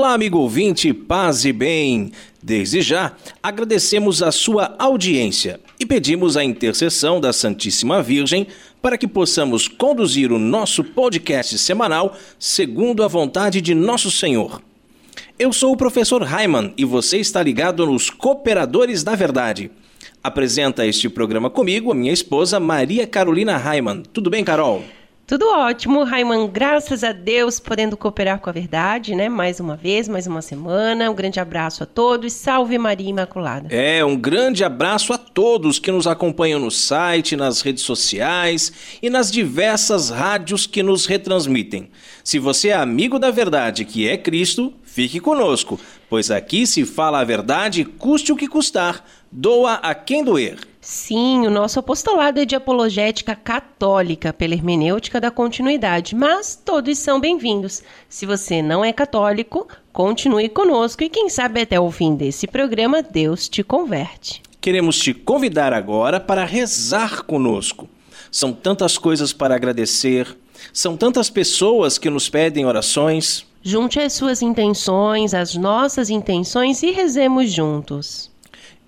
Olá, amigo ouvinte, paz e bem. Desde já, agradecemos a sua audiência e pedimos a intercessão da Santíssima Virgem para que possamos conduzir o nosso podcast semanal segundo a vontade de nosso Senhor. Eu sou o professor Raiman e você está ligado nos Cooperadores da Verdade. Apresenta este programa comigo a minha esposa Maria Carolina Raiman. Tudo bem, Carol? Tudo ótimo, Raiman, graças a Deus, podendo cooperar com a verdade, né? Mais uma vez, mais uma semana. Um grande abraço a todos. Salve Maria Imaculada. É, um grande abraço a todos que nos acompanham no site, nas redes sociais e nas diversas rádios que nos retransmitem. Se você é amigo da verdade, que é Cristo, fique conosco, pois aqui se fala a verdade, custe o que custar, doa a quem doer. Sim, o nosso apostolado é de apologética católica, pela hermenêutica da continuidade, mas todos são bem-vindos. Se você não é católico, continue conosco e quem sabe até o fim desse programa Deus te converte. Queremos te convidar agora para rezar conosco. São tantas coisas para agradecer, são tantas pessoas que nos pedem orações. Junte as suas intenções, as nossas intenções e rezemos juntos.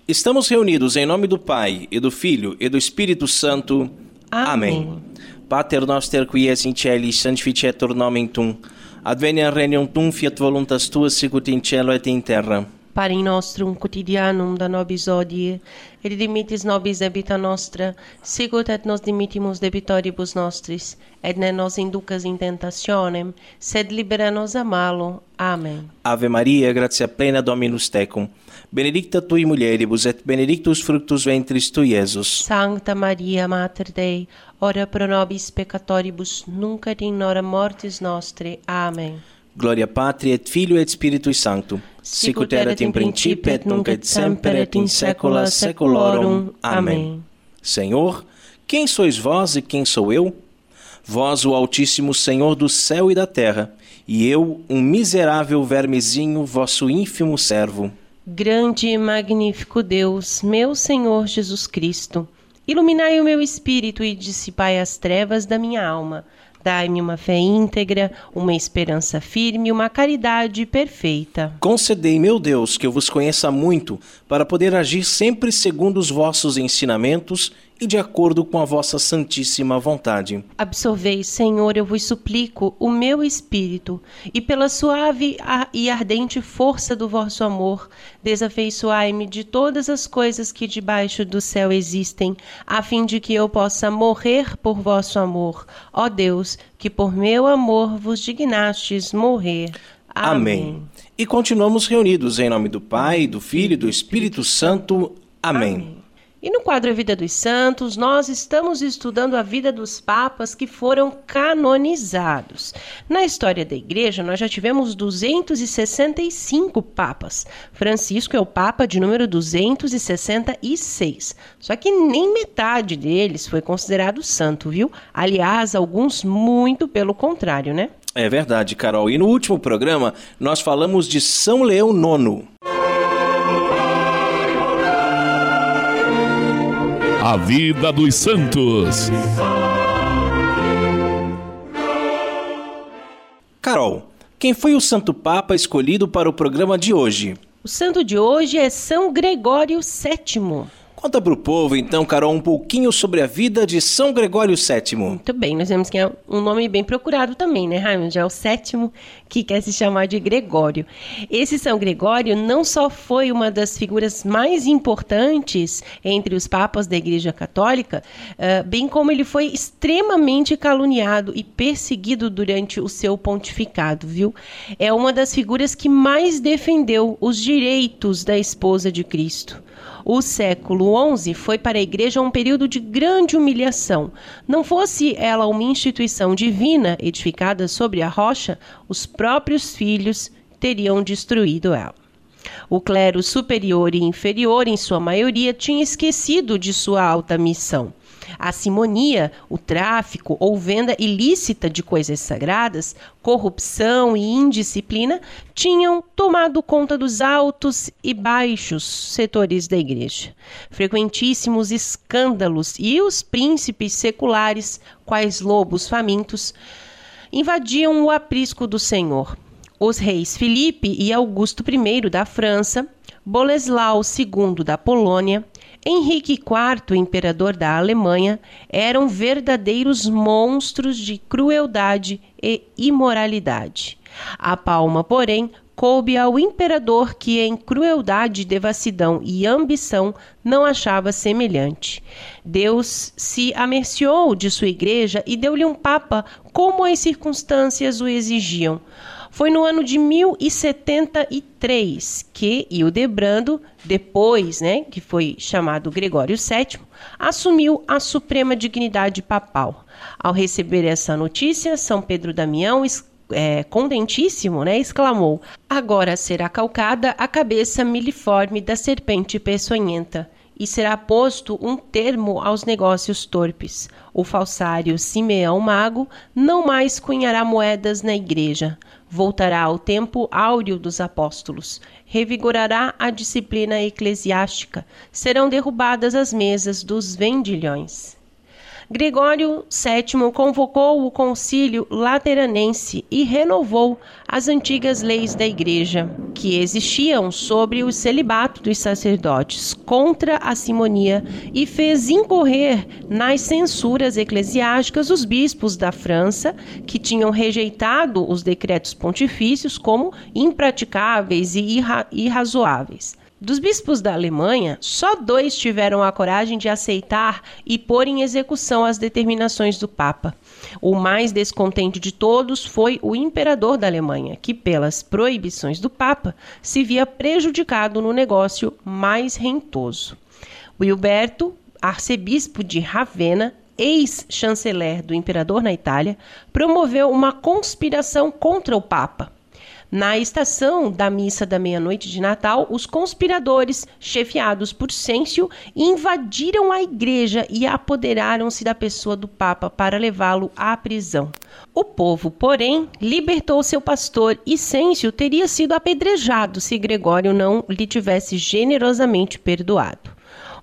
Estamos reunidos em nome do Pai, e do Filho, e do Espírito Santo. Amém. Amém. Pater noster qui es in celis, sanctificetur nomen tum. Adveniat regnum tum, fiat voluntas tua, sicut in cielo et in terra. Pari nostrum quotidianum da nobis odie, et dimitis nobis debita nostra, sicut et nos dimittimus debitoribus nostris, et ne nos inducas in tentationem, sed libera nos a malo. Amen. Ave Maria, gratia plena Dominus tecum. Benedicta tui mulieribus, et benedictus fructus ventris tui, Iesus. Sancta Maria, Mater Dei, ora pro nobis peccatoribus, nunc et in hora mortis nostre. Amen. Gloria Patri et Filio et Spiritui Sancto. Sicut erat in principio et nunc et semper et in saecula saeculorum. Amém. Senhor, quem sois vós e quem sou eu? Vós, o Altíssimo Senhor do céu e da terra, e eu, um miserável vermezinho, vosso ínfimo servo. Grande e magnífico Deus, meu Senhor Jesus Cristo, iluminai o meu espírito e dissipai as trevas da minha alma. Dai-me uma fé íntegra, uma esperança firme, uma caridade perfeita. Concedei, meu Deus, que eu vos conheça muito, para poder agir sempre segundo os vossos ensinamentos e de acordo com a vossa santíssima vontade. Absolvei, Senhor, eu vos suplico, o meu espírito, e pela suave e ardente força do vosso amor, desafeiçoai-me de todas as coisas que debaixo do céu existem, a fim de que eu possa morrer por vosso amor. Ó Deus, que por meu amor vos dignastes morrer. Amém. Amém. E continuamos reunidos em nome do Pai, do Filho e do Espírito Santo. Amém. Amém. E no quadro A Vida dos Santos, nós estamos estudando a vida dos papas que foram canonizados. Na história da Igreja, nós já tivemos 265 papas. Francisco é o papa de número 266. Só que nem metade deles foi considerado santo, viu? Aliás, alguns muito pelo contrário, né? É verdade, Carol. E no último programa, nós falamos de São Leão IX. A vida dos santos. Carol, quem foi o Santo Papa escolhido para o programa de hoje? O santo de hoje é São Gregório VII. Conta para o povo, então, Carol, um pouquinho sobre a vida de São Gregório VII. Muito bem, nós vemos que é um nome bem procurado também, né, Raimundo? Já é o sétimo que quer se chamar de Gregório. Esse São Gregório não só foi uma das figuras mais importantes entre os papas da Igreja Católica, uh, bem como ele foi extremamente caluniado e perseguido durante o seu pontificado, viu? É uma das figuras que mais defendeu os direitos da esposa de Cristo. O século XI foi para a Igreja um período de grande humilhação. Não fosse ela uma instituição divina edificada sobre a rocha, os próprios filhos teriam destruído ela. O clero superior e inferior, em sua maioria, tinha esquecido de sua alta missão. A simonia, o tráfico ou venda ilícita de coisas sagradas, corrupção e indisciplina tinham tomado conta dos altos e baixos setores da igreja. Frequentíssimos escândalos e os príncipes seculares, quais lobos famintos, invadiam o aprisco do Senhor. Os reis Filipe e Augusto I da França, Boleslau II da Polônia, Henrique IV, imperador da Alemanha, eram verdadeiros monstros de crueldade e imoralidade. A palma, porém, coube ao imperador que em crueldade, devassidão e ambição não achava semelhante. Deus se amerciou de sua igreja e deu-lhe um papa como as circunstâncias o exigiam. Foi no ano de 1073 que Hildebrando, depois, né, que foi chamado Gregório VII, assumiu a suprema dignidade papal. Ao receber essa notícia, São Pedro Damião é, contentíssimo, né, exclamou: Agora será calcada a cabeça miliforme da serpente peçonhenta e será posto um termo aos negócios torpes. O falsário Simeão Mago não mais cunhará moedas na igreja, voltará ao tempo áureo dos apóstolos, revigorará a disciplina eclesiástica, serão derrubadas as mesas dos vendilhões. Gregório VII convocou o concílio lateranense e renovou as antigas leis da igreja, que existiam sobre o celibato dos sacerdotes contra a simonia e fez incorrer nas censuras eclesiásticas os bispos da França, que tinham rejeitado os decretos pontifícios como impraticáveis e irra irrazoáveis. Dos bispos da Alemanha, só dois tiveram a coragem de aceitar e pôr em execução as determinações do Papa. O mais descontente de todos foi o imperador da Alemanha, que, pelas proibições do Papa, se via prejudicado no negócio mais rentoso. Wilberto, arcebispo de Ravenna, ex-chanceler do imperador na Itália, promoveu uma conspiração contra o Papa na estação da missa da meia-noite de Natal, os conspiradores, chefiados por Sêncio, invadiram a igreja e apoderaram-se da pessoa do Papa para levá-lo à prisão. O povo, porém, libertou seu pastor e Sêncio teria sido apedrejado se Gregório não lhe tivesse generosamente perdoado.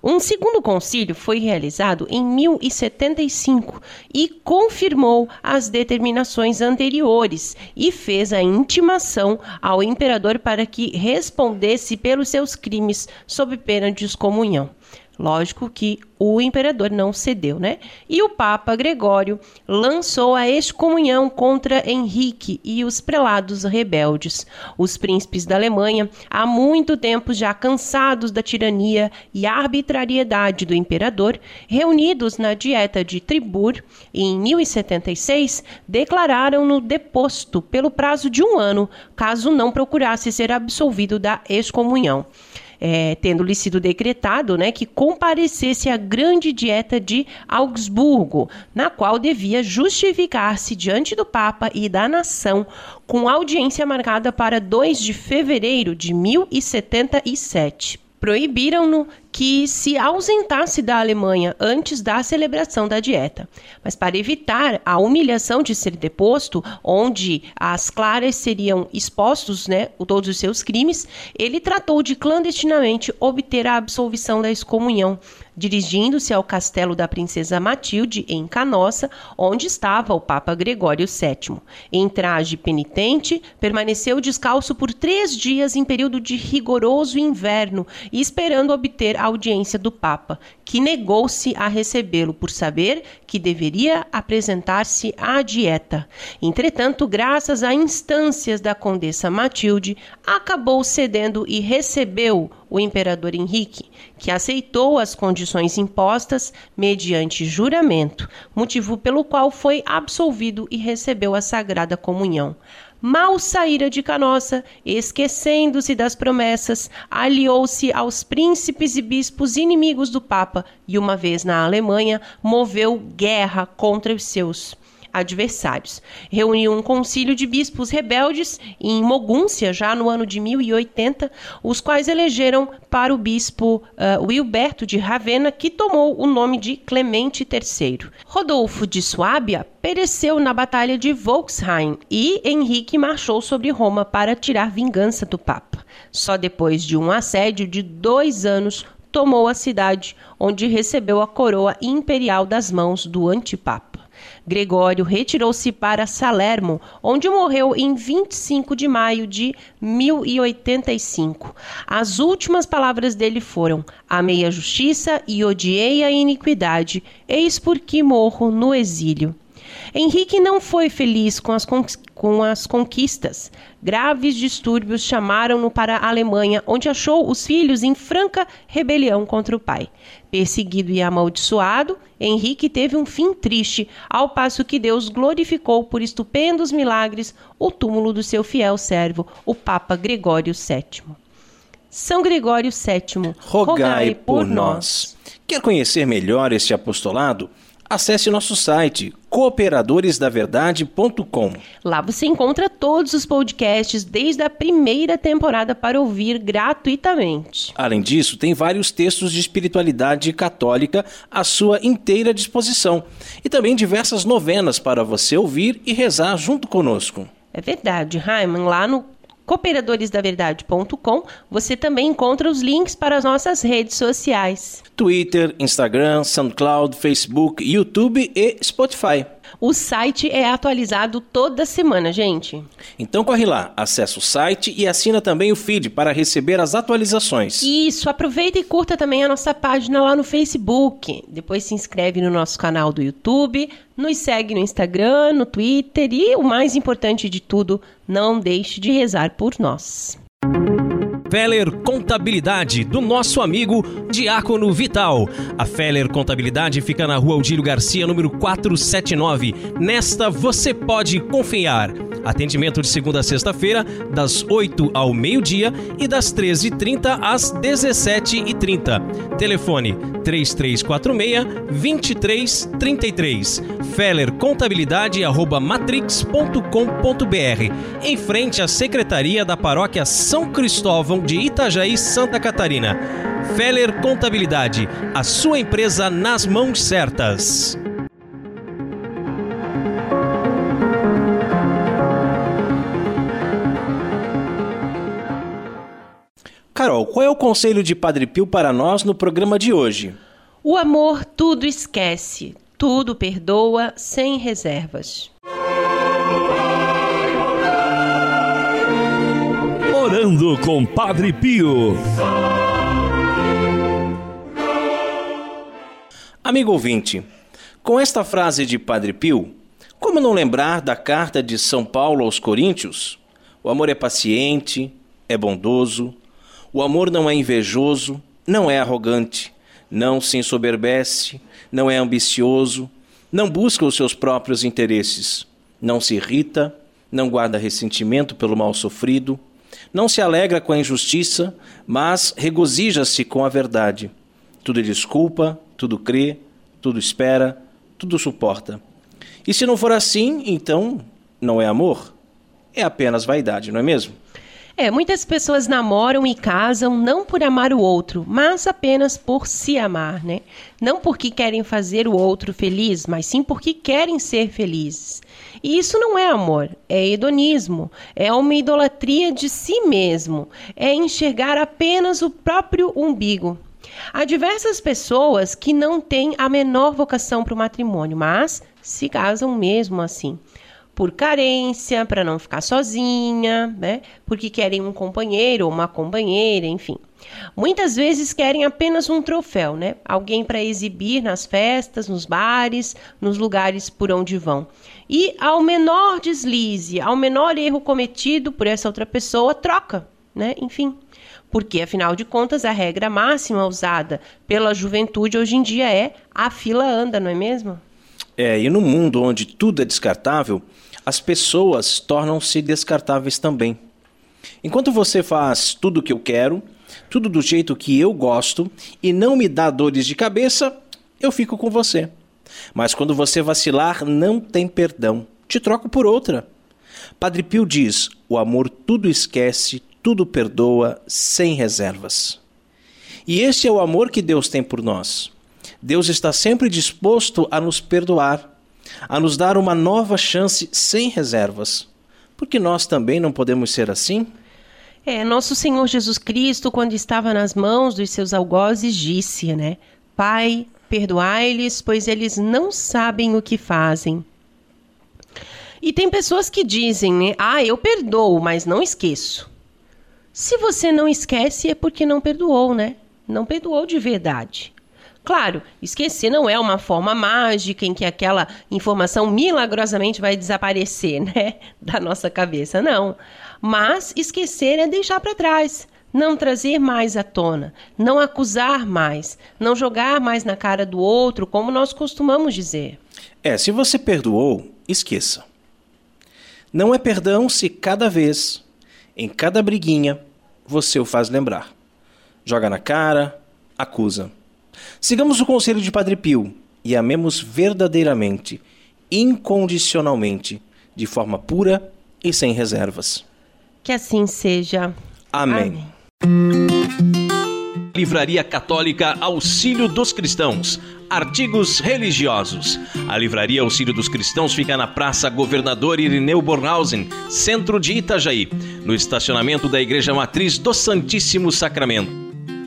Um segundo concílio foi realizado em 1075 e confirmou as determinações anteriores e fez a intimação ao imperador para que respondesse pelos seus crimes sob pena de excomunhão. Lógico que o imperador não cedeu, né? E o Papa Gregório lançou a excomunhão contra Henrique e os prelados rebeldes. Os príncipes da Alemanha, há muito tempo já cansados da tirania e arbitrariedade do imperador, reunidos na dieta de Tribur em 1076, declararam-no deposto pelo prazo de um ano, caso não procurasse ser absolvido da excomunhão é, tendo-lhe sido decretado né, que comparecesse à grande dieta de Augsburgo, na qual devia justificar-se diante do Papa e da nação, com audiência marcada para 2 de fevereiro de 1077 proibiram-no que se ausentasse da Alemanha antes da celebração da dieta. Mas para evitar a humilhação de ser deposto, onde as claras seriam expostos, né, todos os seus crimes, ele tratou de clandestinamente obter a absolvição da excomunhão, dirigindo-se ao castelo da princesa Matilde, em Canossa, onde estava o Papa Gregório VII. Em traje penitente, permaneceu descalço por três dias em período de rigoroso inverno esperando obter a audiência do Papa, que negou-se a recebê-lo por saber que deveria apresentar-se à dieta. Entretanto, graças a instâncias da condessa Matilde, acabou cedendo e recebeu o imperador Henrique, que aceitou as condições impostas mediante juramento, motivo pelo qual foi absolvido e recebeu a sagrada comunhão mal saíra de Canossa, esquecendo-se das promessas, aliou-se aos príncipes e bispos inimigos do Papa e, uma vez na Alemanha, moveu guerra contra os seus adversários. Reuniu um concílio de bispos rebeldes em Mogúncia, já no ano de 1080, os quais elegeram para o bispo uh, Wilberto de Ravenna, que tomou o nome de Clemente III. Rodolfo de Suábia pereceu na Batalha de Volksheim e Henrique marchou sobre Roma para tirar vingança do Papa. Só depois de um assédio de dois anos tomou a cidade, onde recebeu a coroa imperial das mãos do antipapa. Gregório retirou-se para Salermo, onde morreu em 25 de maio de 1085. As últimas palavras dele foram: Amei a justiça e odiei a iniquidade, eis por que morro no exílio. Henrique não foi feliz com as, com as conquistas. Graves distúrbios chamaram-no para a Alemanha, onde achou os filhos em franca rebelião contra o pai. Perseguido e amaldiçoado, Henrique teve um fim triste, ao passo que Deus glorificou por estupendos milagres o túmulo do seu fiel servo, o Papa Gregório VII. São Gregório VII, rogai, rogai por nós. Quer conhecer melhor este apostolado? Acesse nosso site cooperadoresdaverdade.com. Lá você encontra todos os podcasts desde a primeira temporada para ouvir gratuitamente. Além disso, tem vários textos de espiritualidade católica à sua inteira disposição e também diversas novenas para você ouvir e rezar junto conosco. É verdade, Raiman, lá no cooperadoresdaverdade.com, você também encontra os links para as nossas redes sociais: Twitter, Instagram, SoundCloud, Facebook, YouTube e Spotify. O site é atualizado toda semana, gente. Então corre lá, acessa o site e assina também o feed para receber as atualizações. Isso, aproveita e curta também a nossa página lá no Facebook. Depois se inscreve no nosso canal do YouTube, nos segue no Instagram, no Twitter e o mais importante de tudo, não deixe de rezar por nós. Feller Contabilidade, do nosso amigo Diácono Vital. A Feller Contabilidade fica na rua Aldílio Garcia, número 479. Nesta você pode confiar. Atendimento de segunda a sexta-feira, das 8 ao meio-dia e das 13h30 às 17h30. Telefone 3346-2333. Feller Contabilidade, arroba matrix.com.br. Em frente à Secretaria da Paróquia São Cristóvão de Itajaí, Santa Catarina. Feller Contabilidade, a sua empresa nas mãos certas. Carol, qual é o conselho de Padre Pio para nós no programa de hoje? O amor tudo esquece, tudo perdoa sem reservas. Orando com Padre Pio. Amigo ouvinte, com esta frase de Padre Pio, como não lembrar da carta de São Paulo aos Coríntios? O amor é paciente, é bondoso, o amor não é invejoso, não é arrogante, não se ensoberbece, não é ambicioso, não busca os seus próprios interesses, não se irrita, não guarda ressentimento pelo mal sofrido, não se alegra com a injustiça, mas regozija-se com a verdade. Tudo desculpa, tudo crê, tudo espera, tudo suporta. E se não for assim, então não é amor, é apenas vaidade, não é mesmo? É, muitas pessoas namoram e casam não por amar o outro, mas apenas por se amar, né? Não porque querem fazer o outro feliz, mas sim porque querem ser felizes. E isso não é amor, é hedonismo, é uma idolatria de si mesmo, é enxergar apenas o próprio umbigo. Há diversas pessoas que não têm a menor vocação para o matrimônio, mas se casam mesmo assim por carência, para não ficar sozinha, né? Porque querem um companheiro ou uma companheira, enfim. Muitas vezes querem apenas um troféu, né? Alguém para exibir nas festas, nos bares, nos lugares por onde vão. E ao menor deslize, ao menor erro cometido por essa outra pessoa, troca, né? Enfim. Porque, afinal de contas, a regra máxima usada pela juventude hoje em dia é a fila anda, não é mesmo? É, e no mundo onde tudo é descartável, as pessoas tornam-se descartáveis também. Enquanto você faz tudo o que eu quero, tudo do jeito que eu gosto e não me dá dores de cabeça, eu fico com você. Mas quando você vacilar, não tem perdão. Te troco por outra. Padre Pio diz: o amor tudo esquece, tudo perdoa, sem reservas. E este é o amor que Deus tem por nós. Deus está sempre disposto a nos perdoar, a nos dar uma nova chance sem reservas. Porque nós também não podemos ser assim? É, nosso Senhor Jesus Cristo, quando estava nas mãos dos seus algozes, disse, né? Pai, perdoai-lhes, pois eles não sabem o que fazem. E tem pessoas que dizem, né? Ah, eu perdoo, mas não esqueço. Se você não esquece, é porque não perdoou, né? Não perdoou de verdade. Claro, esquecer não é uma forma mágica em que aquela informação milagrosamente vai desaparecer, né, da nossa cabeça, não. Mas esquecer é deixar para trás, não trazer mais à tona, não acusar mais, não jogar mais na cara do outro, como nós costumamos dizer. É, se você perdoou, esqueça. Não é perdão se cada vez, em cada briguinha, você o faz lembrar. Joga na cara, acusa. Sigamos o conselho de Padre Pio e amemos verdadeiramente, incondicionalmente, de forma pura e sem reservas. Que assim seja. Amém. Amém. Livraria Católica Auxílio dos Cristãos. Artigos religiosos. A Livraria Auxílio dos Cristãos fica na Praça Governador Irineu Bornhausen, centro de Itajaí, no estacionamento da Igreja Matriz do Santíssimo Sacramento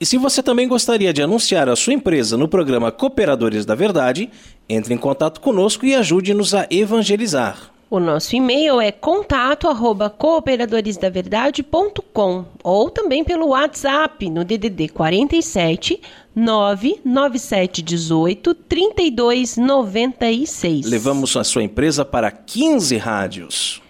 E se você também gostaria de anunciar a sua empresa no programa Cooperadores da Verdade, entre em contato conosco e ajude-nos a evangelizar. O nosso e-mail é contato@cooperadoresdaverdade.com ou também pelo WhatsApp no DDD 47 99718 3296. Levamos a sua empresa para 15 rádios.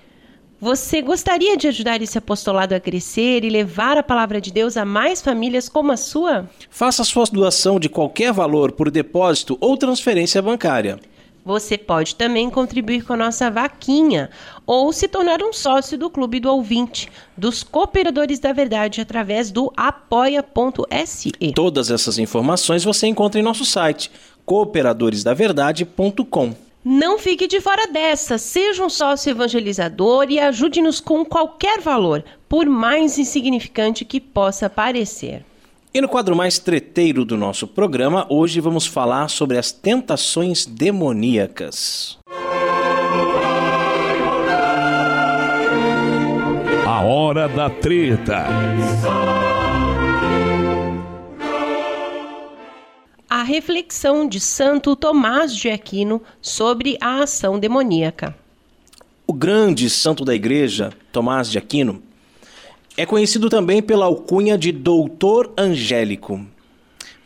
Você gostaria de ajudar esse apostolado a crescer e levar a palavra de Deus a mais famílias como a sua? Faça sua doação de qualquer valor por depósito ou transferência bancária. Você pode também contribuir com a nossa vaquinha ou se tornar um sócio do Clube do Ouvinte, dos Cooperadores da Verdade, através do apoia.se. Todas essas informações você encontra em nosso site cooperadoresdaverdade.com. Não fique de fora dessa. Seja um sócio evangelizador e ajude-nos com qualquer valor, por mais insignificante que possa parecer. E no quadro mais treteiro do nosso programa, hoje vamos falar sobre as tentações demoníacas. A hora da treta. A reflexão de Santo Tomás de Aquino sobre a ação demoníaca. O grande santo da igreja, Tomás de Aquino, é conhecido também pela alcunha de Doutor Angélico,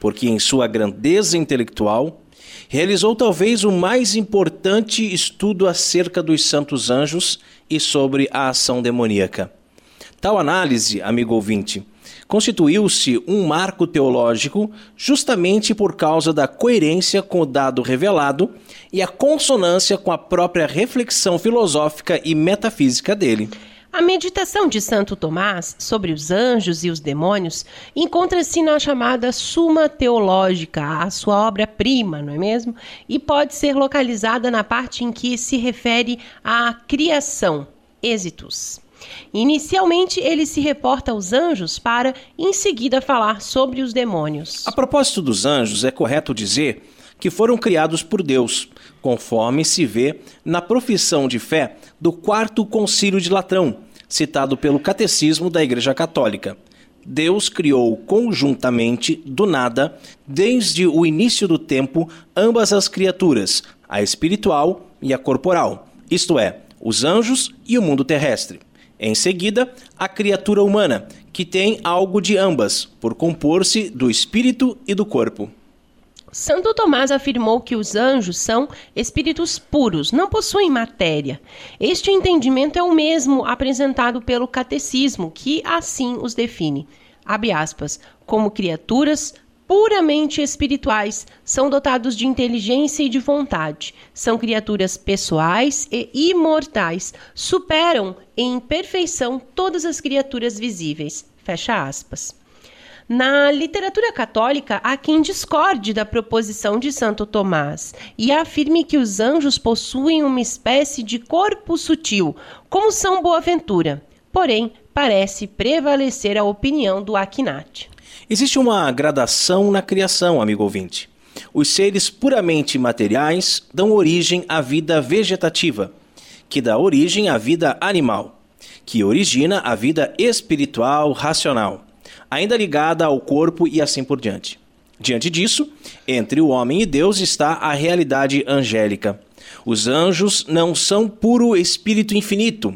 porque em sua grandeza intelectual realizou talvez o mais importante estudo acerca dos santos anjos e sobre a ação demoníaca. Tal análise, amigo ouvinte, constituiu-se um marco teológico justamente por causa da coerência com o dado revelado e a consonância com a própria reflexão filosófica e metafísica dele. A meditação de Santo Tomás sobre os anjos e os demônios encontra-se na chamada Suma Teológica, a sua obra-prima, não é mesmo? E pode ser localizada na parte em que se refere à criação, êxitos. Inicialmente, ele se reporta aos anjos para, em seguida, falar sobre os demônios. A propósito dos anjos, é correto dizer que foram criados por Deus, conforme se vê na profissão de fé do Quarto Concílio de Latrão, citado pelo Catecismo da Igreja Católica. Deus criou conjuntamente, do nada, desde o início do tempo, ambas as criaturas, a espiritual e a corporal, isto é, os anjos e o mundo terrestre. Em seguida, a criatura humana, que tem algo de ambas, por compor-se do espírito e do corpo. Santo Tomás afirmou que os anjos são espíritos puros, não possuem matéria. Este entendimento é o mesmo apresentado pelo catecismo, que assim os define. Aspas, como criaturas puramente espirituais, são dotados de inteligência e de vontade. São criaturas pessoais e imortais. Superam em perfeição todas as criaturas visíveis. Fecha aspas. Na literatura católica, há quem discorde da proposição de Santo Tomás e afirme que os anjos possuem uma espécie de corpo sutil, como São Boaventura. Porém, parece prevalecer a opinião do Aquinate. Existe uma gradação na criação, amigo ouvinte. Os seres puramente materiais dão origem à vida vegetativa, que dá origem à vida animal, que origina a vida espiritual racional, ainda ligada ao corpo e assim por diante. Diante disso, entre o homem e Deus está a realidade angélica. Os anjos não são puro espírito infinito,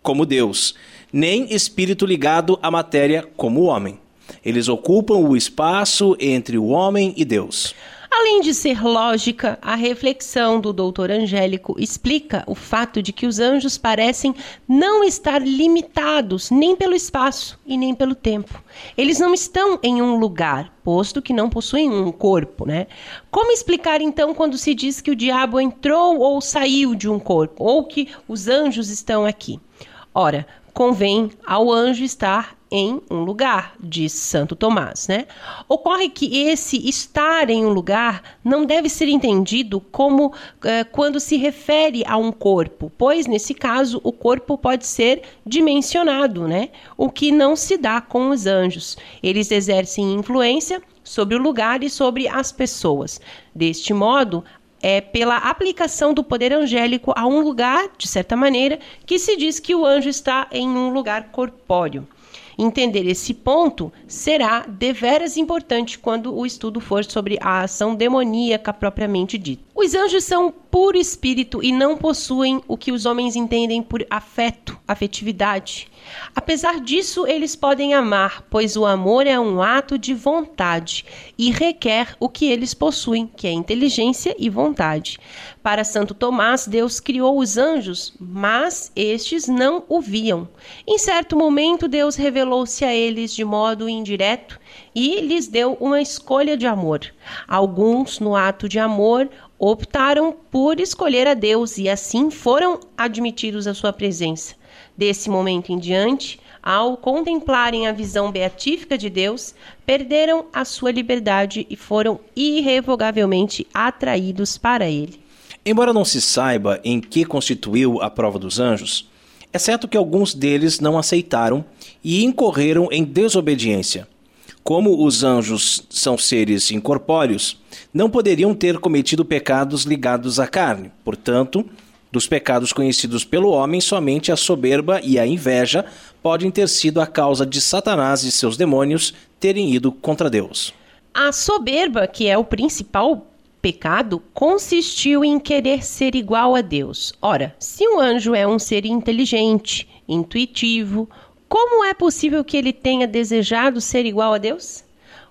como Deus, nem espírito ligado à matéria, como o homem. Eles ocupam o espaço entre o homem e Deus. Além de ser lógica, a reflexão do doutor Angélico explica o fato de que os anjos parecem não estar limitados nem pelo espaço e nem pelo tempo. Eles não estão em um lugar, posto que não possuem um corpo, né? Como explicar então quando se diz que o diabo entrou ou saiu de um corpo, ou que os anjos estão aqui? Ora, convém ao anjo estar em um lugar, diz Santo Tomás, né? Ocorre que esse estar em um lugar não deve ser entendido como eh, quando se refere a um corpo, pois nesse caso o corpo pode ser dimensionado, né? O que não se dá com os anjos. Eles exercem influência sobre o lugar e sobre as pessoas. Deste modo, é pela aplicação do poder angélico a um lugar, de certa maneira, que se diz que o anjo está em um lugar corpóreo. Entender esse ponto será deveras importante quando o estudo for sobre a ação demoníaca propriamente dita. Os anjos são puro espírito e não possuem o que os homens entendem por afeto, afetividade. Apesar disso, eles podem amar, pois o amor é um ato de vontade e requer o que eles possuem, que é inteligência e vontade. Para Santo Tomás, Deus criou os anjos, mas estes não o viam. Em certo momento, Deus revelou-se a eles de modo indireto e lhes deu uma escolha de amor. Alguns, no ato de amor, optaram por escolher a Deus e assim foram admitidos à sua presença. Desse momento em diante, ao contemplarem a visão beatífica de Deus, perderam a sua liberdade e foram irrevogavelmente atraídos para ele. Embora não se saiba em que constituiu a prova dos anjos, é certo que alguns deles não aceitaram e incorreram em desobediência. Como os anjos são seres incorpóreos, não poderiam ter cometido pecados ligados à carne, portanto, dos pecados conhecidos pelo homem, somente a soberba e a inveja podem ter sido a causa de Satanás e seus demônios terem ido contra Deus. A soberba, que é o principal pecado, consistiu em querer ser igual a Deus. Ora, se um anjo é um ser inteligente, intuitivo, como é possível que ele tenha desejado ser igual a Deus?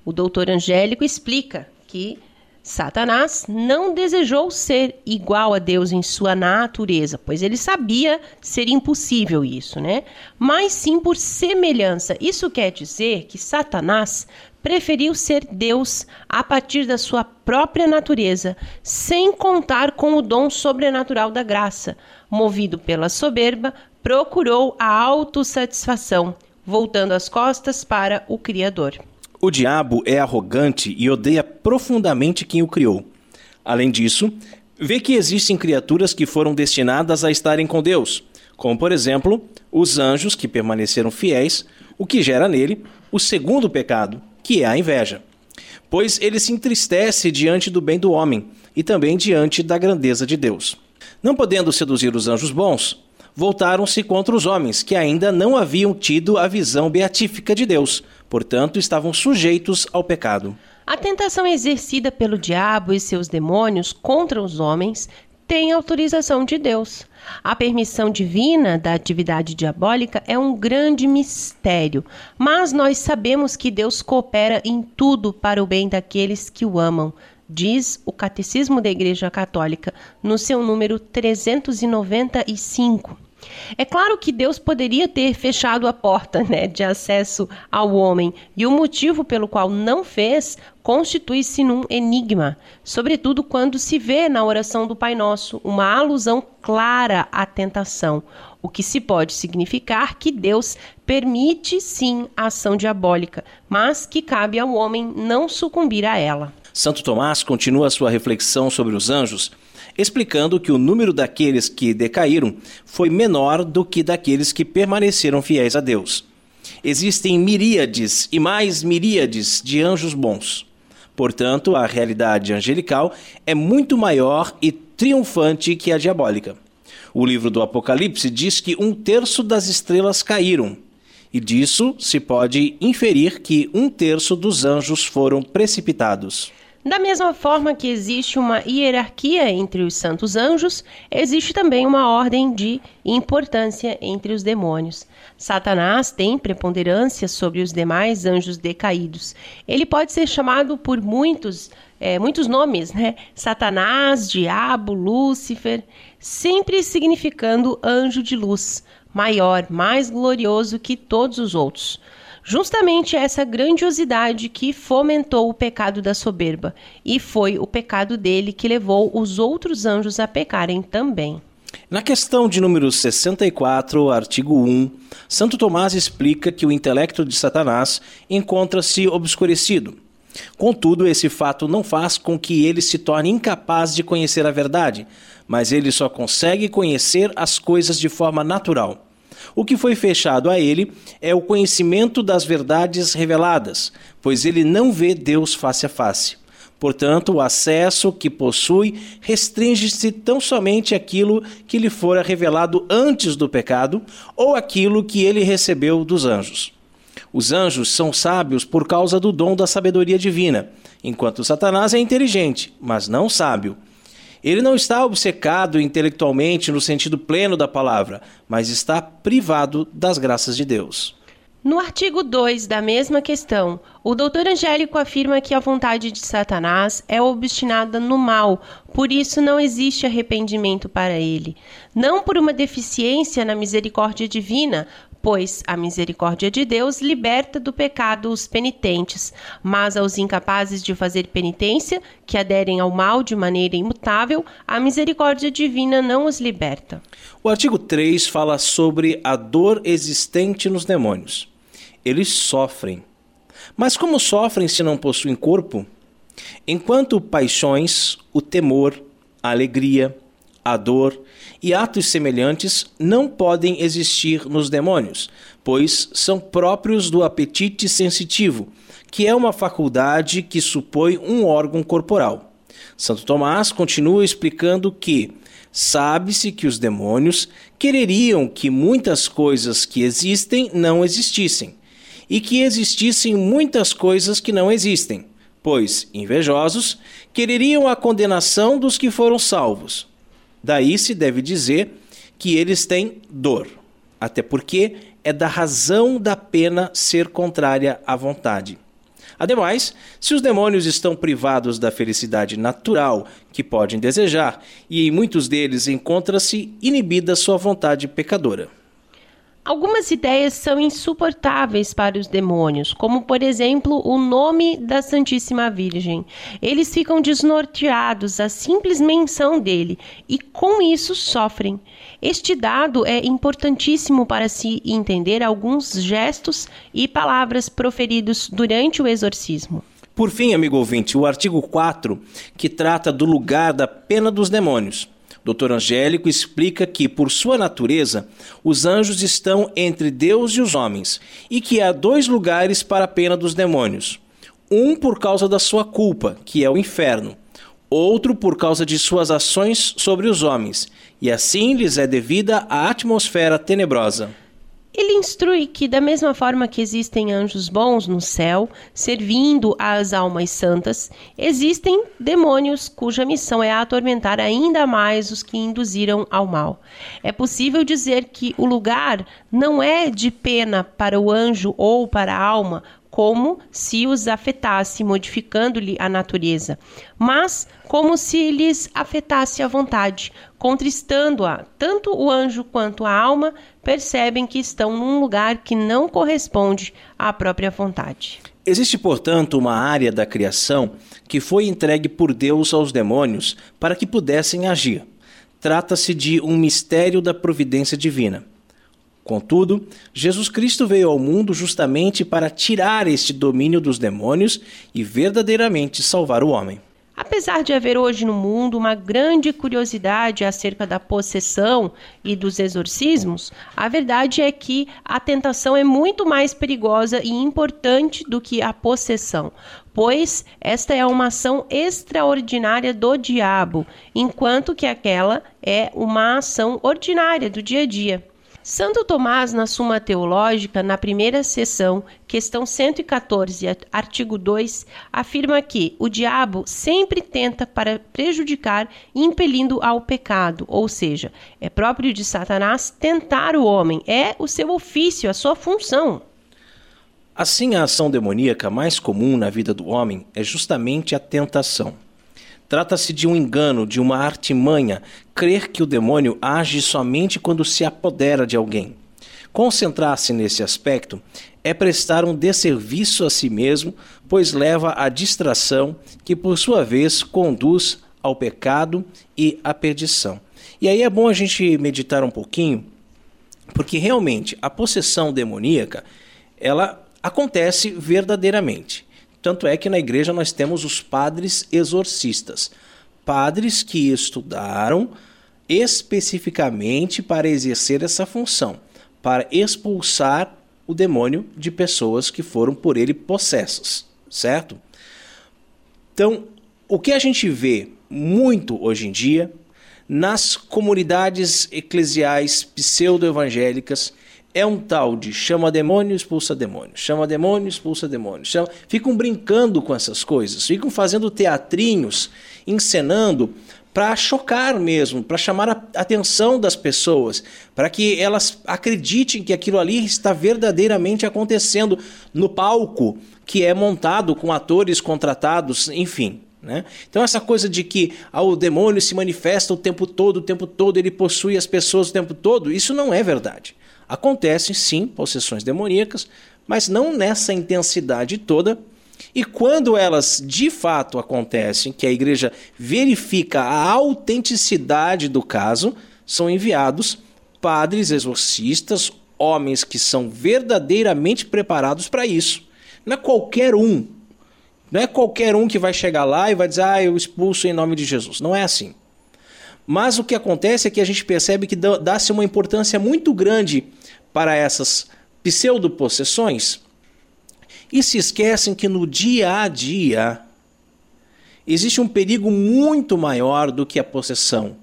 O doutor Angélico explica que Satanás não desejou ser igual a Deus em sua natureza, pois ele sabia ser impossível isso, né? Mas sim por semelhança. Isso quer dizer que Satanás preferiu ser Deus a partir da sua própria natureza, sem contar com o dom sobrenatural da graça. Movido pela soberba, procurou a autossatisfação, voltando as costas para o Criador. O diabo é arrogante e odeia profundamente quem o criou. Além disso, vê que existem criaturas que foram destinadas a estarem com Deus, como por exemplo os anjos que permaneceram fiéis, o que gera nele o segundo pecado, que é a inveja. Pois ele se entristece diante do bem do homem e também diante da grandeza de Deus. Não podendo seduzir os anjos bons, voltaram-se contra os homens, que ainda não haviam tido a visão beatífica de Deus, portanto, estavam sujeitos ao pecado. A tentação exercida pelo diabo e seus demônios contra os homens tem autorização de Deus. A permissão divina da atividade diabólica é um grande mistério, mas nós sabemos que Deus coopera em tudo para o bem daqueles que o amam. diz o Catecismo da Igreja Católica, no seu número 395. É claro que Deus poderia ter fechado a porta né, de acesso ao homem, e o motivo pelo qual não fez constitui-se num enigma, sobretudo quando se vê na oração do Pai Nosso uma alusão clara à tentação, o que se pode significar que Deus permite sim a ação diabólica, mas que cabe ao homem não sucumbir a ela. Santo Tomás continua sua reflexão sobre os anjos explicando que o número daqueles que decaíram foi menor do que daqueles que permaneceram fiéis a Deus. Existem miríades e mais miríades de anjos bons. Portanto, a realidade angelical é muito maior e triunfante que a diabólica. O livro do Apocalipse diz que um terço das estrelas caíram, e disso se pode inferir que um terço dos anjos foram precipitados. Da mesma forma que existe uma hierarquia entre os santos anjos, existe também uma ordem de importância entre os demônios. Satanás tem preponderância sobre os demais anjos decaídos. Ele pode ser chamado por muitos, é, muitos nomes, né? Satanás, Diabo, Lúcifer, sempre significando anjo de luz, maior, mais glorioso que todos os outros justamente essa grandiosidade que fomentou o pecado da soberba, e foi o pecado dele que levou os outros anjos a pecarem também. Na questão de número 64, artigo 1, Santo Tomás explica que o intelecto de Satanás encontra-se obscurecido. Contudo, esse fato não faz com que ele se torne incapaz de conhecer a verdade, mas ele só consegue conhecer as coisas de forma natural. O que foi fechado a ele é o conhecimento das verdades reveladas, pois ele não vê Deus face a face. Portanto, o acesso que possui restringe-se tão somente àquilo que lhe fora revelado antes do pecado ou aquilo que ele recebeu dos anjos. Os anjos são sábios por causa do dom da sabedoria divina, enquanto Satanás é inteligente, mas não sábio. Ele não está obcecado intelectualmente no sentido pleno da palavra, mas está privado das graças de Deus. No artigo 2 da mesma questão, o doutor Angélico afirma que a vontade de Satanás é obstinada no mal, por isso não existe arrependimento para ele. Não por uma deficiência na misericórdia divina, pois a misericórdia de Deus liberta do pecado os penitentes, mas aos incapazes de fazer penitência, que aderem ao mal de maneira imutável, a misericórdia divina não os liberta. O artigo 3 fala sobre a dor existente nos demônios. Eles sofrem. Mas como sofrem se não possuem corpo? Enquanto paixões, o temor, a alegria, a dor e atos semelhantes não podem existir nos demônios, pois são próprios do apetite sensitivo, que é uma faculdade que supõe um órgão corporal. Santo Tomás continua explicando que sabe-se que os demônios quereriam que muitas coisas que existem não existissem, e que existissem muitas coisas que não existem, pois, invejosos, quereriam a condenação dos que foram salvos. Daí se deve dizer que eles têm dor, até porque é da razão da pena ser contrária à vontade. Ademais, se os demônios estão privados da felicidade natural que podem desejar, e em muitos deles encontra-se inibida sua vontade pecadora. Algumas ideias são insuportáveis para os demônios, como por exemplo o nome da Santíssima Virgem. Eles ficam desnorteados à simples menção dele e com isso sofrem. Este dado é importantíssimo para se entender alguns gestos e palavras proferidos durante o exorcismo. Por fim, amigo ouvinte, o artigo 4, que trata do lugar da pena dos demônios. Dr. Angélico explica que, por sua natureza, os anjos estão entre Deus e os homens e que há dois lugares para a pena dos demônios: um por causa da sua culpa, que é o inferno, outro por causa de suas ações sobre os homens, e assim lhes é devida a atmosfera tenebrosa. Ele instrui que, da mesma forma que existem anjos bons no céu, servindo às almas santas, existem demônios cuja missão é atormentar ainda mais os que induziram ao mal. É possível dizer que o lugar não é de pena para o anjo ou para a alma, como se os afetasse, modificando-lhe a natureza, mas como se lhes afetasse a vontade, contristando-a. Tanto o anjo quanto a alma percebem que estão num lugar que não corresponde à própria vontade. Existe, portanto, uma área da criação que foi entregue por Deus aos demônios para que pudessem agir. Trata-se de um mistério da providência divina. Contudo, Jesus Cristo veio ao mundo justamente para tirar este domínio dos demônios e verdadeiramente salvar o homem. Apesar de haver hoje no mundo uma grande curiosidade acerca da possessão e dos exorcismos, a verdade é que a tentação é muito mais perigosa e importante do que a possessão, pois esta é uma ação extraordinária do diabo, enquanto que aquela é uma ação ordinária do dia a dia. Santo Tomás, na Suma Teológica, na primeira sessão, questão 114, artigo 2, afirma que o diabo sempre tenta para prejudicar, impelindo ao pecado, ou seja, é próprio de Satanás tentar o homem, é o seu ofício, a sua função. Assim, a ação demoníaca mais comum na vida do homem é justamente a tentação. Trata-se de um engano, de uma artimanha, crer que o demônio age somente quando se apodera de alguém. Concentrar-se nesse aspecto é prestar um desserviço a si mesmo, pois leva à distração, que por sua vez conduz ao pecado e à perdição. E aí é bom a gente meditar um pouquinho, porque realmente a possessão demoníaca, ela acontece verdadeiramente. Tanto é que na igreja nós temos os padres exorcistas, padres que estudaram especificamente para exercer essa função, para expulsar o demônio de pessoas que foram por ele possessas, certo? Então, o que a gente vê muito hoje em dia nas comunidades eclesiais pseudo-evangélicas é um tal de chama demônio, expulsa demônio, chama demônio, expulsa demônio. Chama... Ficam brincando com essas coisas, ficam fazendo teatrinhos, encenando para chocar mesmo, para chamar a atenção das pessoas, para que elas acreditem que aquilo ali está verdadeiramente acontecendo no palco que é montado com atores contratados, enfim. Né? Então, essa coisa de que ah, o demônio se manifesta o tempo todo, o tempo todo, ele possui as pessoas o tempo todo, isso não é verdade. Acontecem sim possessões demoníacas, mas não nessa intensidade toda. E quando elas de fato acontecem, que a igreja verifica a autenticidade do caso, são enviados padres exorcistas, homens que são verdadeiramente preparados para isso. Não é qualquer um. Não é qualquer um que vai chegar lá e vai dizer, ah, eu expulso em nome de Jesus. Não é assim. Mas o que acontece é que a gente percebe que dá-se uma importância muito grande para essas pseudopossessões e se esquecem que no dia a dia existe um perigo muito maior do que a possessão,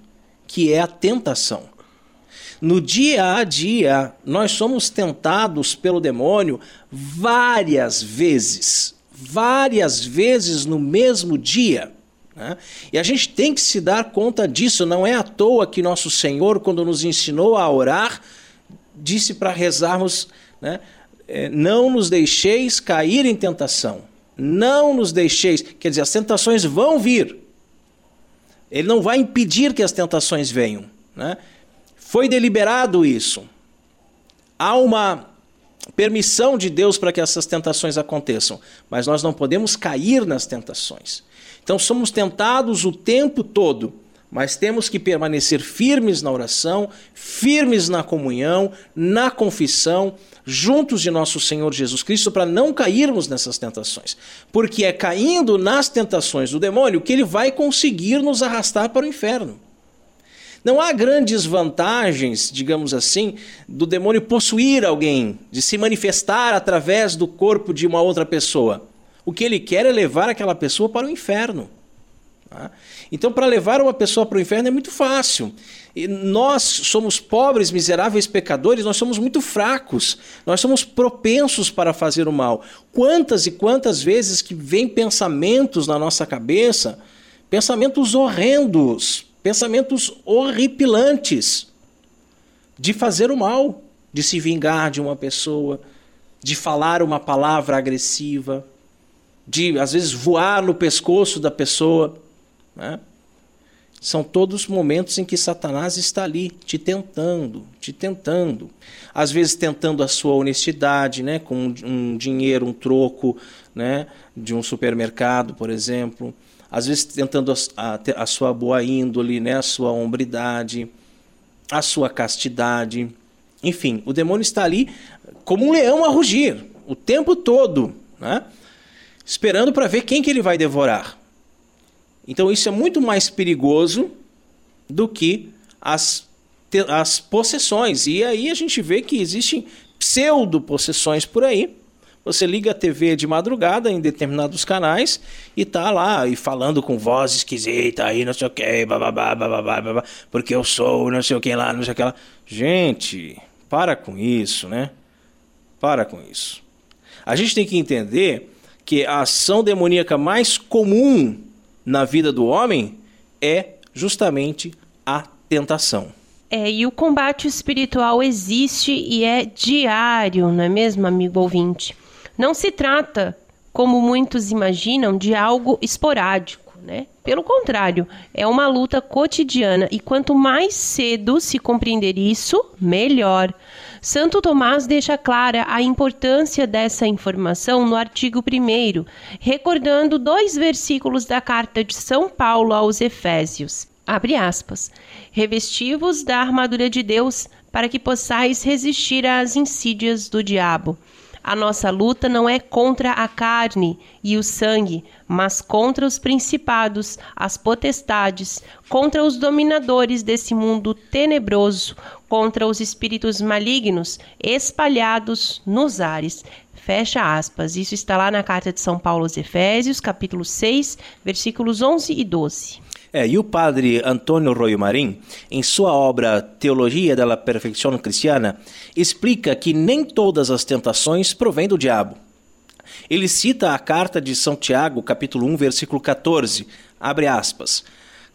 que é a tentação. No dia a dia, nós somos tentados pelo demônio várias vezes, várias vezes no mesmo dia. Né? E a gente tem que se dar conta disso. Não é à toa que nosso Senhor, quando nos ensinou a orar, disse para rezarmos, né? É, não nos deixeis cair em tentação. Não nos deixeis. Quer dizer, as tentações vão vir. Ele não vai impedir que as tentações venham. Né? Foi deliberado isso. Há uma permissão de Deus para que essas tentações aconteçam, mas nós não podemos cair nas tentações. Então somos tentados o tempo todo, mas temos que permanecer firmes na oração, firmes na comunhão, na confissão, juntos de nosso Senhor Jesus Cristo, para não cairmos nessas tentações. Porque é caindo nas tentações do demônio que ele vai conseguir nos arrastar para o inferno. Não há grandes vantagens, digamos assim, do demônio possuir alguém, de se manifestar através do corpo de uma outra pessoa. O que ele quer é levar aquela pessoa para o inferno. Tá? Então, para levar uma pessoa para o inferno é muito fácil. E nós somos pobres, miseráveis pecadores, nós somos muito fracos, nós somos propensos para fazer o mal. Quantas e quantas vezes que vem pensamentos na nossa cabeça, pensamentos horrendos, pensamentos horripilantes de fazer o mal, de se vingar de uma pessoa, de falar uma palavra agressiva, de às vezes voar no pescoço da pessoa. Né? São todos momentos em que Satanás está ali, te tentando, te tentando. Às vezes tentando a sua honestidade, né? com um dinheiro, um troco né? de um supermercado, por exemplo. Às vezes tentando a, a, a sua boa índole, né? a sua hombridade, a sua castidade. Enfim, o demônio está ali como um leão a rugir o tempo todo, né? Esperando para ver quem que ele vai devorar. Então isso é muito mais perigoso do que as, as possessões. E aí a gente vê que existem pseudo-possessões por aí. Você liga a TV de madrugada em determinados canais e tá lá e falando com voz esquisita aí, não sei o que, bababá, bababá, babá, porque eu sou não sei o que lá, não sei o que lá. Gente, para com isso, né? Para com isso. A gente tem que entender que a ação demoníaca mais comum na vida do homem é justamente a tentação. É, e o combate espiritual existe e é diário, não é mesmo, amigo ouvinte? Não se trata, como muitos imaginam, de algo esporádico, né? Pelo contrário, é uma luta cotidiana e quanto mais cedo se compreender isso, melhor. Santo Tomás deixa clara a importância dessa informação no artigo 1, recordando dois versículos da carta de São Paulo aos Efésios. Abre aspas. Revestivos da armadura de Deus, para que possais resistir às insídias do diabo. A nossa luta não é contra a carne e o sangue, mas contra os principados, as potestades, contra os dominadores desse mundo tenebroso, contra os espíritos malignos espalhados nos ares. Fecha aspas. Isso está lá na carta de São Paulo aos Efésios, capítulo 6, versículos 11 e 12. É, e o padre Antônio Royo Marim, em sua obra Teologia da Perfeição Cristiana, explica que nem todas as tentações provêm do diabo. Ele cita a carta de São Tiago, capítulo 1, versículo 14, abre aspas.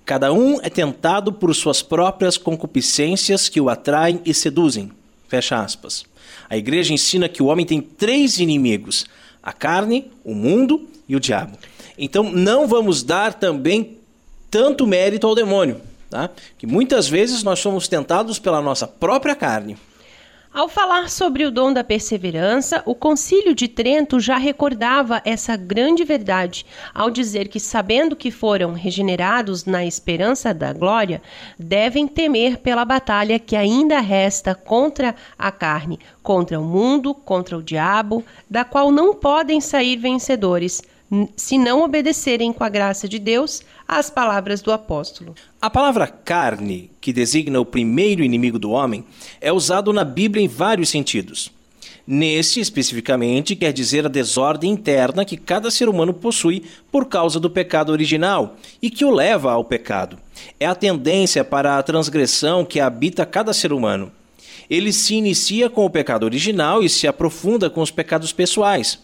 Cada um é tentado por suas próprias concupiscências que o atraem e seduzem. Fecha aspas. A igreja ensina que o homem tem três inimigos: a carne, o mundo e o diabo. Então não vamos dar também tanto mérito ao demônio, tá? Que muitas vezes nós somos tentados pela nossa própria carne. Ao falar sobre o dom da perseverança, o Concílio de Trento já recordava essa grande verdade ao dizer que, sabendo que foram regenerados na esperança da glória, devem temer pela batalha que ainda resta contra a carne, contra o mundo, contra o diabo, da qual não podem sair vencedores, se não obedecerem com a graça de Deus às palavras do apóstolo. A palavra carne, que designa o primeiro inimigo do homem, é usado na Bíblia em vários sentidos. Neste, especificamente, quer dizer a desordem interna que cada ser humano possui por causa do pecado original e que o leva ao pecado. É a tendência para a transgressão que habita cada ser humano. Ele se inicia com o pecado original e se aprofunda com os pecados pessoais.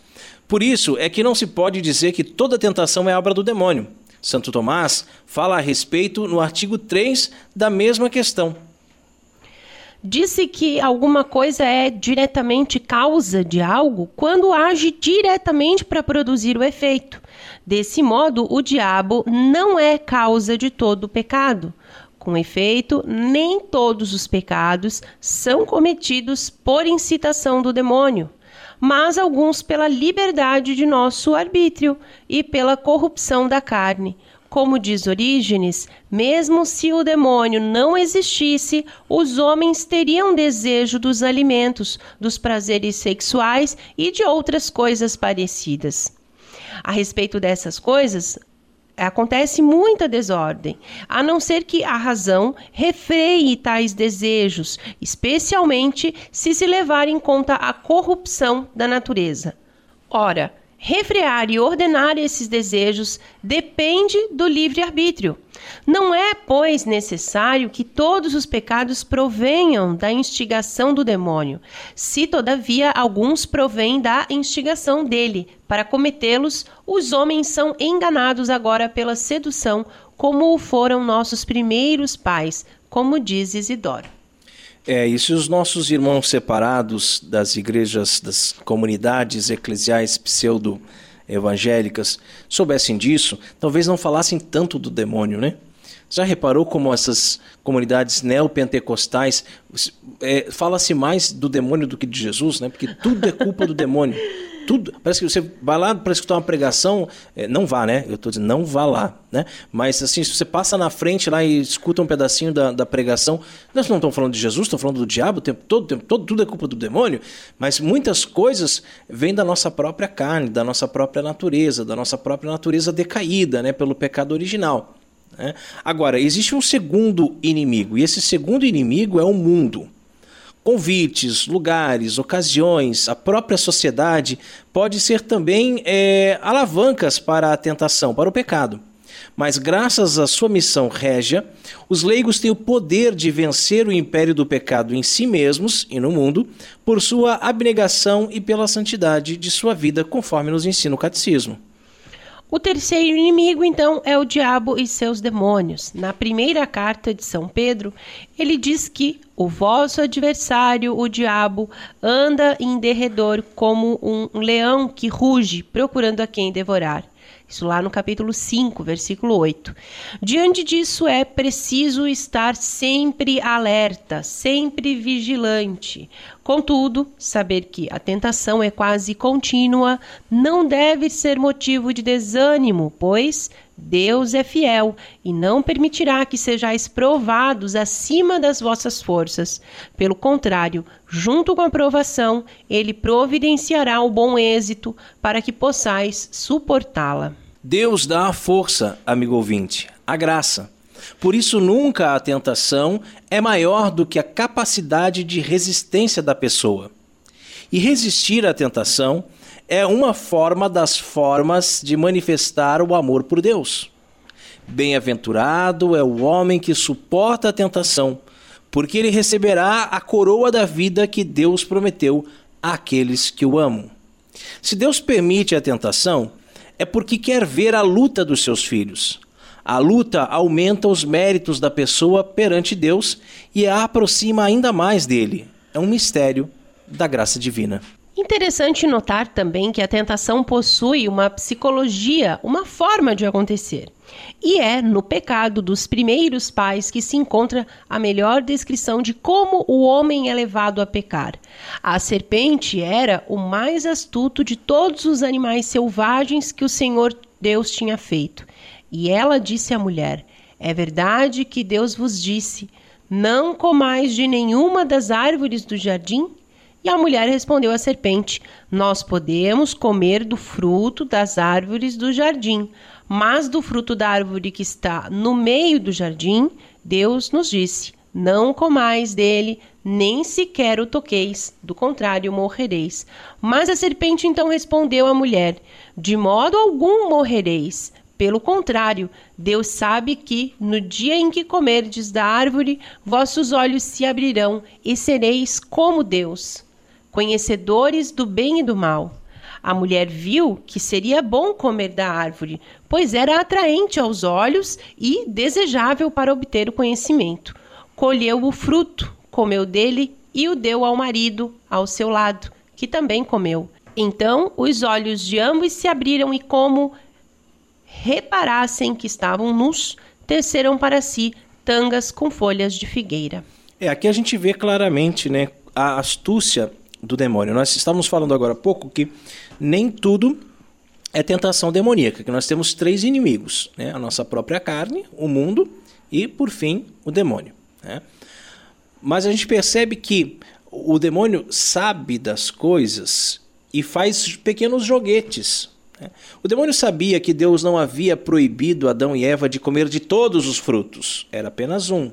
Por isso é que não se pode dizer que toda tentação é obra do demônio. Santo Tomás fala a respeito no artigo 3 da mesma questão. Disse que alguma coisa é diretamente causa de algo quando age diretamente para produzir o efeito. Desse modo, o diabo não é causa de todo o pecado. Com efeito, nem todos os pecados são cometidos por incitação do demônio mas alguns pela liberdade de nosso arbítrio e pela corrupção da carne. Como diz Orígenes, mesmo se o demônio não existisse, os homens teriam desejo dos alimentos, dos prazeres sexuais e de outras coisas parecidas. A respeito dessas coisas, acontece muita desordem, a não ser que a razão refreie tais desejos, especialmente se se levar em conta a corrupção da natureza. Ora, refrear e ordenar esses desejos depende do livre-arbítrio. Não é, pois, necessário que todos os pecados provenham da instigação do demônio, se todavia alguns provêm da instigação dele. Para cometê-los, os homens são enganados agora pela sedução, como o foram nossos primeiros pais, como diz Isidoro. É, e se os nossos irmãos separados das igrejas, das comunidades eclesiais pseudo-evangélicas soubessem disso, talvez não falassem tanto do demônio, né? Já reparou como essas comunidades neopentecostais é, fala-se mais do demônio do que de Jesus, né? Porque tudo é culpa do demônio. Tudo. Parece que você vai lá para escutar uma pregação, é, não vá, né? Eu estou dizendo, não vá lá, né? Mas assim, se você passa na frente lá e escuta um pedacinho da, da pregação, nós não estamos falando de Jesus, estamos falando do diabo o tempo todo, o tempo todo, tudo é culpa do demônio, mas muitas coisas vêm da nossa própria carne, da nossa própria natureza, da nossa própria natureza decaída, né? Pelo pecado original. Né? Agora, existe um segundo inimigo, e esse segundo inimigo é o mundo. Convites, lugares, ocasiões, a própria sociedade pode ser também é, alavancas para a tentação, para o pecado. Mas graças à sua missão régia, os leigos têm o poder de vencer o império do pecado em si mesmos e no mundo, por sua abnegação e pela santidade de sua vida, conforme nos ensina o catecismo. O terceiro inimigo, então, é o diabo e seus demônios. Na primeira carta de São Pedro, ele diz que o vosso adversário, o diabo, anda em derredor como um leão que ruge, procurando a quem devorar. Isso lá no capítulo 5, versículo 8. Diante disso, é preciso estar sempre alerta, sempre vigilante. Contudo, saber que a tentação é quase contínua não deve ser motivo de desânimo, pois Deus é fiel e não permitirá que sejais provados acima das vossas forças. Pelo contrário, junto com a provação, ele providenciará o bom êxito para que possais suportá-la. Deus dá a força, amigo ouvinte, a graça. Por isso, nunca a tentação é maior do que a capacidade de resistência da pessoa. E resistir à tentação é uma forma das formas de manifestar o amor por Deus. Bem-aventurado é o homem que suporta a tentação, porque ele receberá a coroa da vida que Deus prometeu àqueles que o amam. Se Deus permite a tentação, é porque quer ver a luta dos seus filhos. A luta aumenta os méritos da pessoa perante Deus e a aproxima ainda mais dele. É um mistério da graça divina. Interessante notar também que a tentação possui uma psicologia, uma forma de acontecer. E é no pecado dos primeiros pais que se encontra a melhor descrição de como o homem é levado a pecar. A serpente era o mais astuto de todos os animais selvagens que o Senhor Deus tinha feito. E ela disse à mulher: É verdade que Deus vos disse: Não comais de nenhuma das árvores do jardim? E a mulher respondeu à serpente: Nós podemos comer do fruto das árvores do jardim, mas do fruto da árvore que está no meio do jardim, Deus nos disse: Não comais dele, nem sequer o toqueis, do contrário morrereis. Mas a serpente então respondeu à mulher: De modo algum morrereis. Pelo contrário, Deus sabe que, no dia em que comerdes da árvore, vossos olhos se abrirão e sereis como Deus conhecedores do bem e do mal. A mulher viu que seria bom comer da árvore, pois era atraente aos olhos e desejável para obter o conhecimento. Colheu o fruto, comeu dele e o deu ao marido, ao seu lado, que também comeu. Então os olhos de ambos se abriram e, como reparassem que estavam nus, teceram para si tangas com folhas de figueira. É, aqui a gente vê claramente né, a astúcia do demônio. Nós estávamos falando agora há pouco que nem tudo é tentação demoníaca, que nós temos três inimigos, né? a nossa própria carne, o mundo e, por fim, o demônio. Né? Mas a gente percebe que o demônio sabe das coisas e faz pequenos joguetes. Né? O demônio sabia que Deus não havia proibido Adão e Eva de comer de todos os frutos, era apenas um.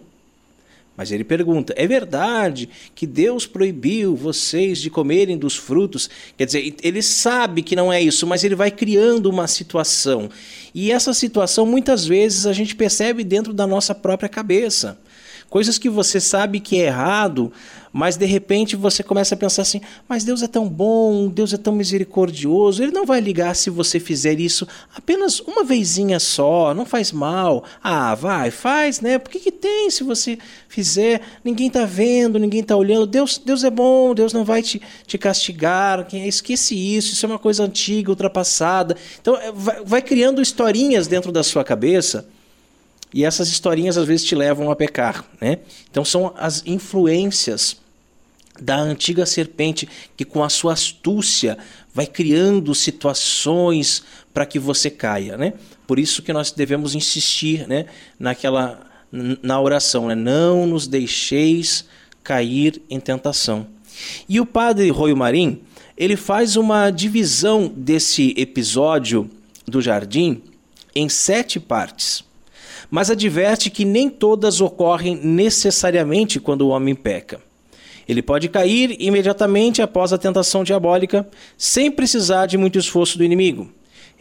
Mas ele pergunta: é verdade que Deus proibiu vocês de comerem dos frutos? Quer dizer, ele sabe que não é isso, mas ele vai criando uma situação. E essa situação muitas vezes a gente percebe dentro da nossa própria cabeça. Coisas que você sabe que é errado, mas de repente você começa a pensar assim: mas Deus é tão bom, Deus é tão misericordioso, Ele não vai ligar se você fizer isso apenas uma vezinha só, não faz mal. Ah, vai, faz, né? Por que, que tem se você fizer? Ninguém está vendo, ninguém está olhando. Deus, Deus é bom, Deus não vai te, te castigar. Esquece isso, isso é uma coisa antiga, ultrapassada. Então, é, vai, vai criando historinhas dentro da sua cabeça. E essas historinhas às vezes te levam a pecar, né? Então são as influências da antiga serpente que com a sua astúcia vai criando situações para que você caia, né? Por isso que nós devemos insistir, né, naquela na oração, né? Não nos deixeis cair em tentação. E o padre Royo Marim, ele faz uma divisão desse episódio do jardim em sete partes mas adverte que nem todas ocorrem necessariamente quando o homem peca. Ele pode cair imediatamente após a tentação diabólica, sem precisar de muito esforço do inimigo.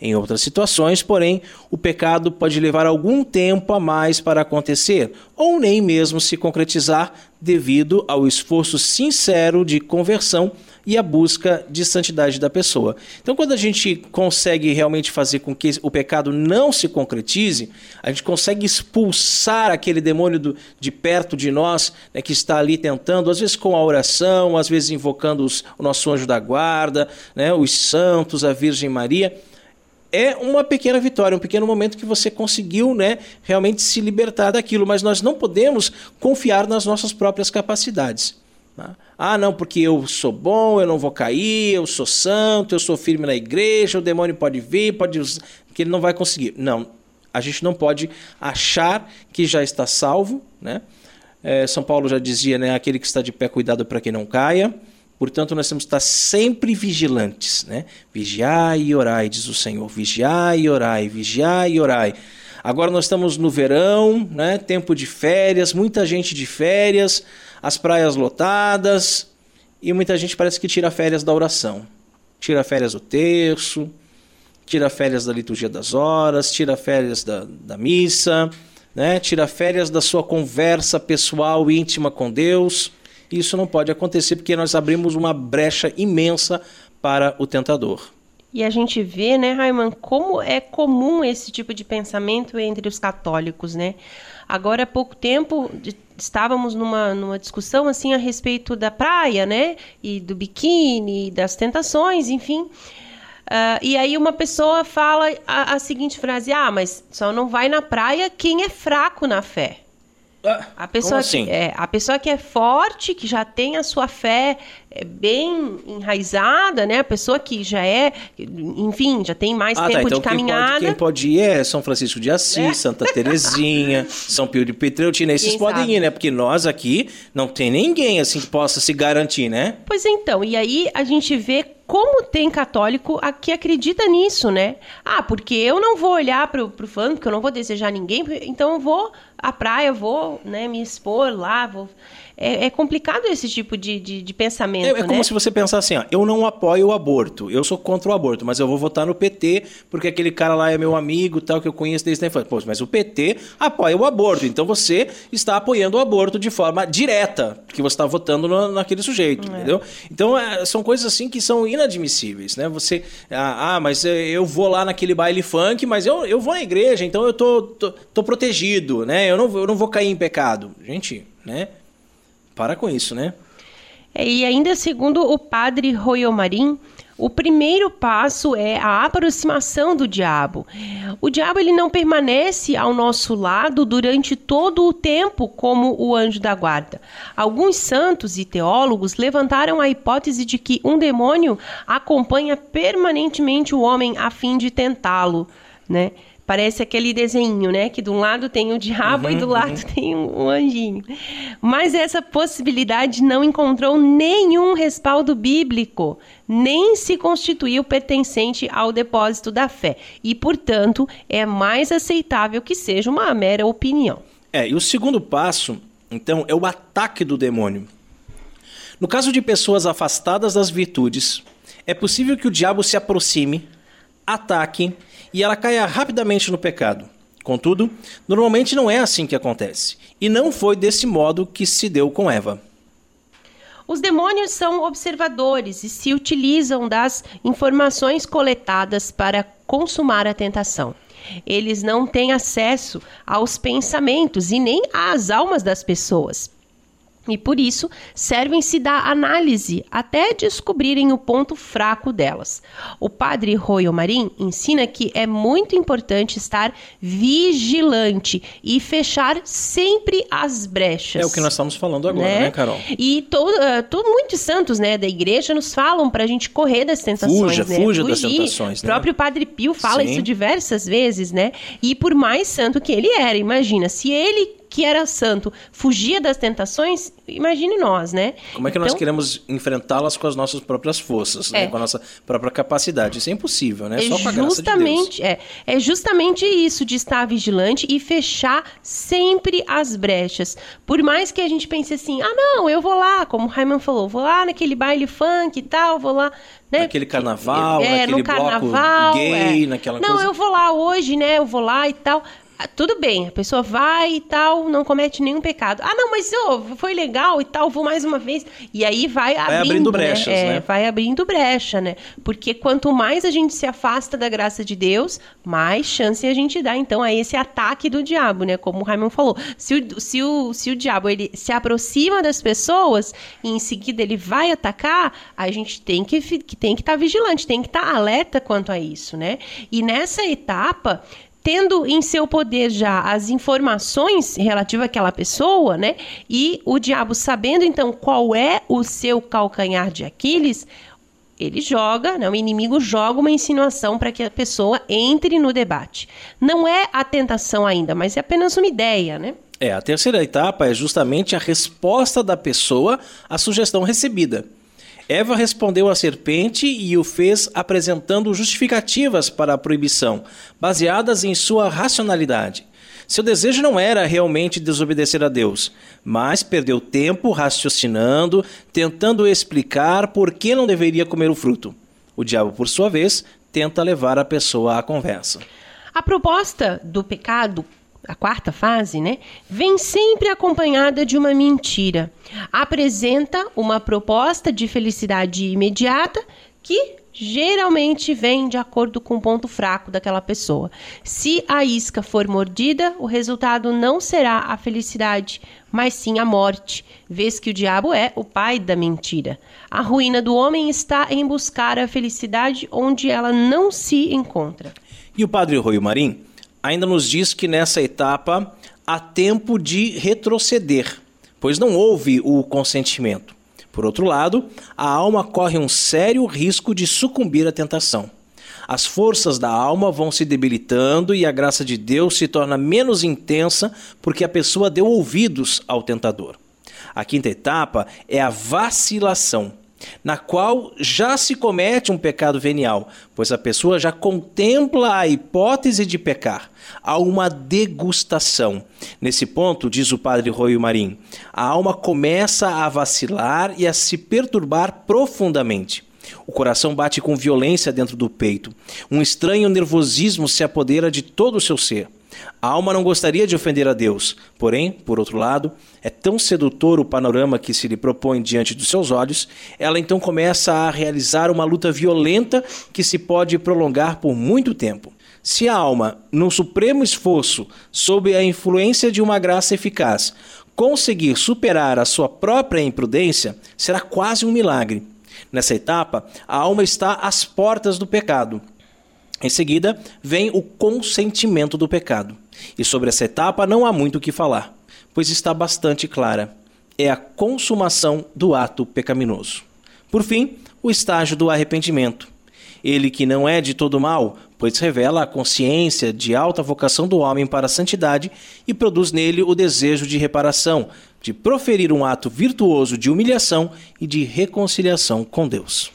Em outras situações, porém, o pecado pode levar algum tempo a mais para acontecer, ou nem mesmo se concretizar, devido ao esforço sincero de conversão e a busca de santidade da pessoa. Então, quando a gente consegue realmente fazer com que o pecado não se concretize, a gente consegue expulsar aquele demônio do, de perto de nós, né, que está ali tentando, às vezes com a oração, às vezes invocando os, o nosso anjo da guarda, né, os santos, a Virgem Maria é uma pequena vitória, um pequeno momento que você conseguiu né, realmente se libertar daquilo, mas nós não podemos confiar nas nossas próprias capacidades. Tá? Ah, não, porque eu sou bom, eu não vou cair, eu sou santo, eu sou firme na igreja, o demônio pode vir, pode que ele não vai conseguir. Não, a gente não pode achar que já está salvo, né? É, São Paulo já dizia, né, aquele que está de pé, cuidado para que não caia. Portanto, nós temos que estar sempre vigilantes, né? Vigiai e orai, diz o Senhor. Vigiai e orai, vigiai e orai. Agora nós estamos no verão, né? Tempo de férias, muita gente de férias as praias lotadas e muita gente parece que tira férias da oração. Tira férias do terço, tira férias da liturgia das horas, tira férias da, da missa, né? tira férias da sua conversa pessoal íntima com Deus. Isso não pode acontecer porque nós abrimos uma brecha imensa para o tentador. E a gente vê, né, Raiman, como é comum esse tipo de pensamento entre os católicos, né? Agora há pouco tempo estávamos numa, numa discussão assim a respeito da praia, né? E do biquíni, das tentações, enfim. Uh, e aí uma pessoa fala a, a, seguinte frase: Ah, mas só não vai na praia quem é fraco na fé. Ah, a pessoa assim? que, é, a pessoa que é forte, que já tem a sua fé é, bem enraizada, né? A pessoa que já é, enfim, já tem mais ah, tá, tempo tá, então de caminhada. Quem pode, quem pode ir é São Francisco de Assis, é. Santa Terezinha, São Pio de Petreutina. Esses quem podem sabe? ir, né? Porque nós aqui não tem ninguém assim que possa se garantir, né? Pois então, e aí a gente vê como tem católico que acredita nisso, né? Ah, porque eu não vou olhar para o fã, porque eu não vou desejar ninguém, então eu vou à praia, vou né, me expor lá, vou é, é complicado esse tipo de, de, de pensamento. É, é como né? se você pensasse assim: ó, eu não apoio o aborto, eu sou contra o aborto, mas eu vou votar no PT porque aquele cara lá é meu amigo, tal, que eu conheço desde a infância. Pô, mas o PT apoia o aborto, então você está apoiando o aborto de forma direta, porque você está votando no, naquele sujeito, é. entendeu? Então é, são coisas assim que são inadmissíveis, né? Você, ah, ah, mas eu vou lá naquele baile funk, mas eu, eu vou na igreja, então eu tô, tô, tô protegido, né? Eu não, eu não vou cair em pecado. Gente, né? Para com isso, né? É, e ainda segundo o padre Royomarim, o primeiro passo é a aproximação do diabo. O diabo ele não permanece ao nosso lado durante todo o tempo como o anjo da guarda. Alguns santos e teólogos levantaram a hipótese de que um demônio acompanha permanentemente o homem a fim de tentá-lo, né? Parece aquele desenho, né? Que de um lado tem o diabo uhum, e do uhum. lado tem um, um anjinho. Mas essa possibilidade não encontrou nenhum respaldo bíblico, nem se constituiu pertencente ao depósito da fé. E, portanto, é mais aceitável que seja uma mera opinião. É, e o segundo passo, então, é o ataque do demônio. No caso de pessoas afastadas das virtudes, é possível que o diabo se aproxime, ataque e ela caia rapidamente no pecado. Contudo, normalmente não é assim que acontece, e não foi desse modo que se deu com Eva. Os demônios são observadores e se utilizam das informações coletadas para consumar a tentação. Eles não têm acesso aos pensamentos e nem às almas das pessoas. E por isso servem-se da análise até descobrirem o ponto fraco delas. O padre Royo Marim ensina que é muito importante estar vigilante e fechar sempre as brechas. É o que nós estamos falando agora, né, né Carol? E todo, uh, todo, muitos santos né, da igreja nos falam para a gente correr das tentações. Fuja, né? fuja das tentações. Né? O próprio padre Pio fala Sim. isso diversas vezes, né? E por mais santo que ele era, imagina, se ele que era santo fugia das tentações, imagine nós, né? Como é que então, nós queremos enfrentá-las com as nossas próprias forças, né? é. né? com a nossa própria capacidade? Isso é impossível, né? É Só com a graça de Deus. É, é justamente isso de estar vigilante e fechar sempre as brechas. Por mais que a gente pense assim, ah, não, eu vou lá, como o Raiman falou, vou lá naquele baile funk e tal, vou lá né? Naquele carnaval, é, naquele no carnaval, gay, é. naquela não, coisa. Não, eu vou lá hoje, né? Eu vou lá e tal. Ah, tudo bem, a pessoa vai e tal, não comete nenhum pecado. Ah, não, mas oh, foi legal e tal, vou mais uma vez. E aí vai, vai abrindo, abrindo brechas, né? É, né? Vai abrindo brecha, né? Porque quanto mais a gente se afasta da graça de Deus, mais chance a gente dá, então, a esse ataque do diabo, né? Como o Raimon falou. Se o, se o, se o diabo ele se aproxima das pessoas e em seguida ele vai atacar, a gente tem que tem que estar tá vigilante, tem que estar tá alerta quanto a isso, né? E nessa etapa tendo em seu poder já as informações relativas àquela pessoa, né? E o diabo sabendo então qual é o seu calcanhar de Aquiles, ele joga, né, o inimigo joga uma insinuação para que a pessoa entre no debate. Não é a tentação ainda, mas é apenas uma ideia, né? É, a terceira etapa é justamente a resposta da pessoa à sugestão recebida. Eva respondeu à serpente e o fez apresentando justificativas para a proibição, baseadas em sua racionalidade. Seu desejo não era realmente desobedecer a Deus, mas perdeu tempo raciocinando, tentando explicar por que não deveria comer o fruto. O diabo, por sua vez, tenta levar a pessoa à conversa. A proposta do pecado a quarta fase, né, vem sempre acompanhada de uma mentira. Apresenta uma proposta de felicidade imediata que geralmente vem de acordo com o ponto fraco daquela pessoa. Se a isca for mordida, o resultado não será a felicidade, mas sim a morte, vez que o diabo é o pai da mentira. A ruína do homem está em buscar a felicidade onde ela não se encontra. E o padre Rui Marim ainda nos diz que nessa etapa há tempo de retroceder, pois não houve o consentimento. Por outro lado, a alma corre um sério risco de sucumbir à tentação. As forças da alma vão se debilitando e a graça de Deus se torna menos intensa porque a pessoa deu ouvidos ao tentador. A quinta etapa é a vacilação na qual já se comete um pecado venial, pois a pessoa já contempla a hipótese de pecar. Há uma degustação. Nesse ponto, diz o padre Roio Marim, a alma começa a vacilar e a se perturbar profundamente. O coração bate com violência dentro do peito. Um estranho nervosismo se apodera de todo o seu ser. A alma não gostaria de ofender a Deus, porém, por outro lado, é tão sedutor o panorama que se lhe propõe diante dos seus olhos, ela então começa a realizar uma luta violenta que se pode prolongar por muito tempo. Se a alma, num supremo esforço, sob a influência de uma graça eficaz, conseguir superar a sua própria imprudência, será quase um milagre. Nessa etapa, a alma está às portas do pecado. Em seguida, vem o consentimento do pecado. E sobre essa etapa não há muito o que falar, pois está bastante clara. É a consumação do ato pecaminoso. Por fim, o estágio do arrependimento. Ele que não é de todo mal, pois revela a consciência de alta vocação do homem para a santidade e produz nele o desejo de reparação, de proferir um ato virtuoso de humilhação e de reconciliação com Deus.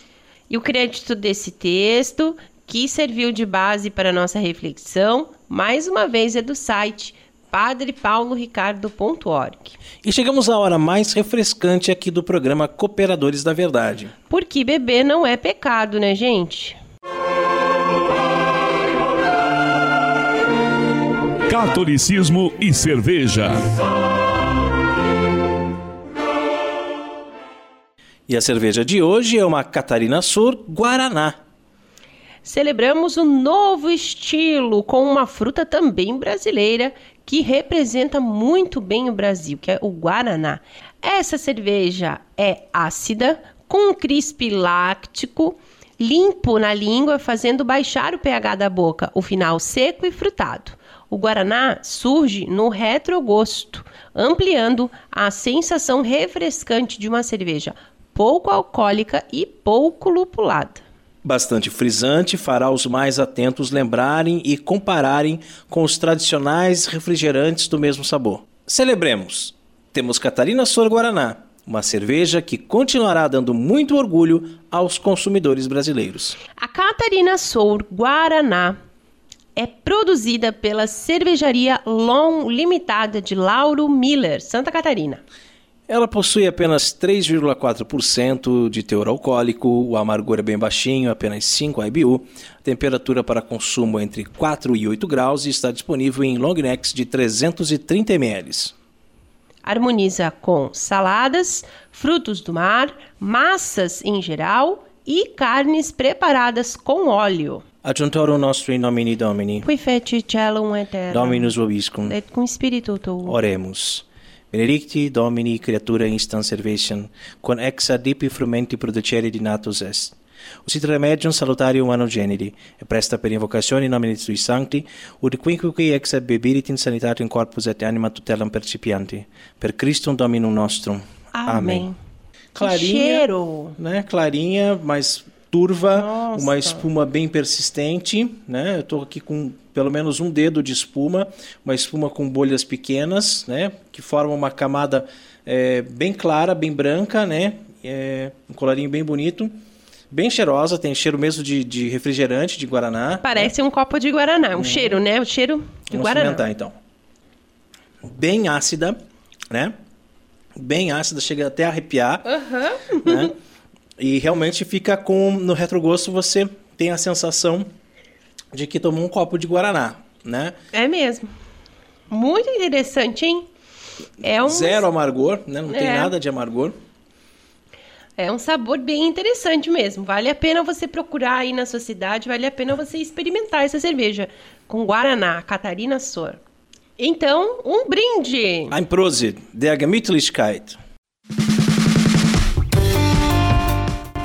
E o crédito desse texto que serviu de base para nossa reflexão, mais uma vez é do site padrepauloricardo.org. E chegamos à hora mais refrescante aqui do programa Cooperadores da Verdade. Porque beber não é pecado, né, gente? Catolicismo e cerveja. E a cerveja de hoje é uma Catarina Sur Guaraná. Celebramos um novo estilo com uma fruta também brasileira que representa muito bem o Brasil, que é o Guaraná. Essa cerveja é ácida, com um crisp láctico, limpo na língua, fazendo baixar o pH da boca, o final seco e frutado. O guaraná surge no retrogosto, ampliando a sensação refrescante de uma cerveja pouco alcoólica e pouco lupulada. Bastante frisante, fará os mais atentos lembrarem e compararem com os tradicionais refrigerantes do mesmo sabor. Celebremos! Temos Catarina Sor Guaraná, uma cerveja que continuará dando muito orgulho aos consumidores brasileiros. A Catarina Sour Guaraná é produzida pela cervejaria Long Limitada de Lauro Miller, Santa Catarina. Ela possui apenas 3,4% de teor alcoólico, o amargor é bem baixinho, apenas 5 IBU, temperatura para consumo entre 4 e 8 graus e está disponível em long necks de 330 ml. Harmoniza com saladas, frutos do mar, massas em geral e carnes preparadas com óleo. Adjuntoro nostro in nomine Domini. Qui feci celum et terra. Dominus vobiscum. Et cum spiritu tuo. Oremus. Benedicti Domini creatura instant servation, con ex adipi frumenti producere dinatus est. Usit remedium salutarium anno generi, e presta per invocazione in nomine sui sancti, ut quinqueque ex bebirit in sanitatem corpus et anima tutelam percipianti. Per Christum Dominum nostrum. Amém. Clarinha, cheiro! né? Clarinha, mas turva, Nossa. uma espuma bem persistente, né? Eu tô aqui com pelo menos um dedo de espuma, uma espuma com bolhas pequenas, né? Que forma uma camada é, bem clara, bem branca, né? É, um colarinho bem bonito, bem cheirosa, tem cheiro mesmo de, de refrigerante, de guaraná. Parece um copo de guaraná. Um cheiro, né? O cheiro de Uhum. Vamos guaraná. experimentar então. Bem ácida, né? Bem ácida, chega até a arrepiar. né? E realmente fica com. No retrogosto você tem a sensação de que tomou um copo de Guaraná, né? É mesmo. Muito interessante, hein? É um, Zero amargor, né? Não tem É. nada de amargor. é um sabor bem interessante mesmo. Vale a pena você procurar aí na sua cidade, vale a pena você experimentar essa cerveja com Guaraná, Catarina Sor. Então, um brinde! Ein Prosit, der Gemütlichkeit.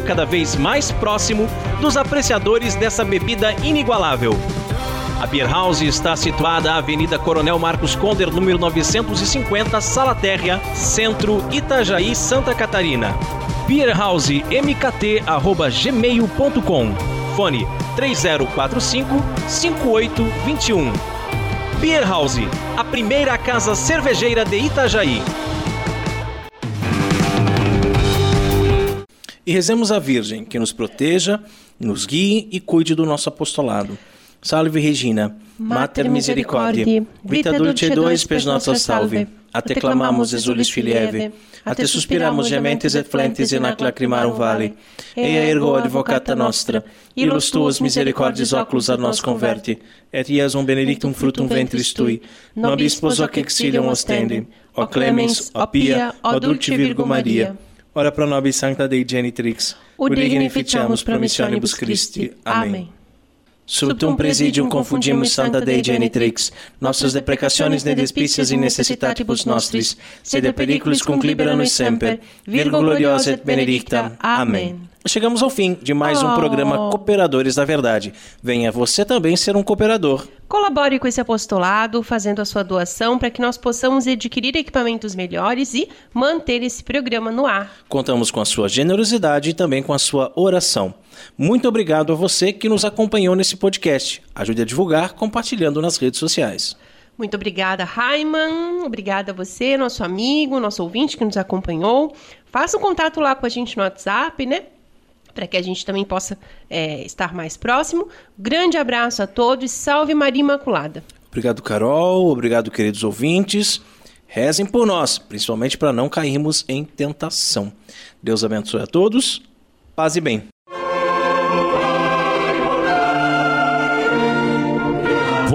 cada vez mais próximo dos apreciadores dessa bebida inigualável. A Beer House está situada na Avenida Coronel Marcos Conder, número 950, Sala Térrea, Centro, Itajaí, Santa Catarina. beerhousemkt@gmail.com. Fone 3045 5821. Beer House, a primeira casa cervejeira de Itajaí. E rezemos a Virgem, que nos proteja, nos guie e cuide do nosso apostolado. Salve Regina, Mater Misericordiae, vita dulce dois pes nostra salve. A te clamamos, exulis filieve, a te suspiramos gementes et flentes in ac lacrimarum vale. Ea ergo advocata nostra, ilus tuos misericordias oculos a nos converti, et iesum benedictum fructum ventris tui, nobis sposo ac exilium ostende, o clemens, o pia, o dulce Virgo Maria. Ora pro nobis sancta Dei genitrix, O dignificiamus promissionibus Christi. Amém. Subtum presidium confundimus Santa Dei Genitrix, nostras deprecationes ne despicias in necessitatibus nostris, sed periculis cum libera nos semper, Virgo gloriosa et benedicta. Amém. Chegamos ao fim de mais um Oh. programa Cooperadores da Verdade. Venha você também ser um cooperador. Colabore com esse apostolado, fazendo a sua doação para que nós possamos adquirir equipamentos melhores e manter esse programa no ar. Contamos com a sua generosidade e também com a sua oração. Muito obrigado a você que nos acompanhou nesse podcast. Ajude a divulgar compartilhando nas redes sociais. Muito obrigada, Raiman. Obrigada a você, nosso amigo, nosso ouvinte que nos acompanhou. Faça um contato lá com a gente no WhatsApp, né? Para que a gente também possa é, estar mais próximo. Grande abraço a todos. Salve Maria Imaculada. Obrigado, Carol. Obrigado, queridos ouvintes. Rezem por nós, principalmente para não cairmos em tentação. Deus abençoe a todos. Paz e bem.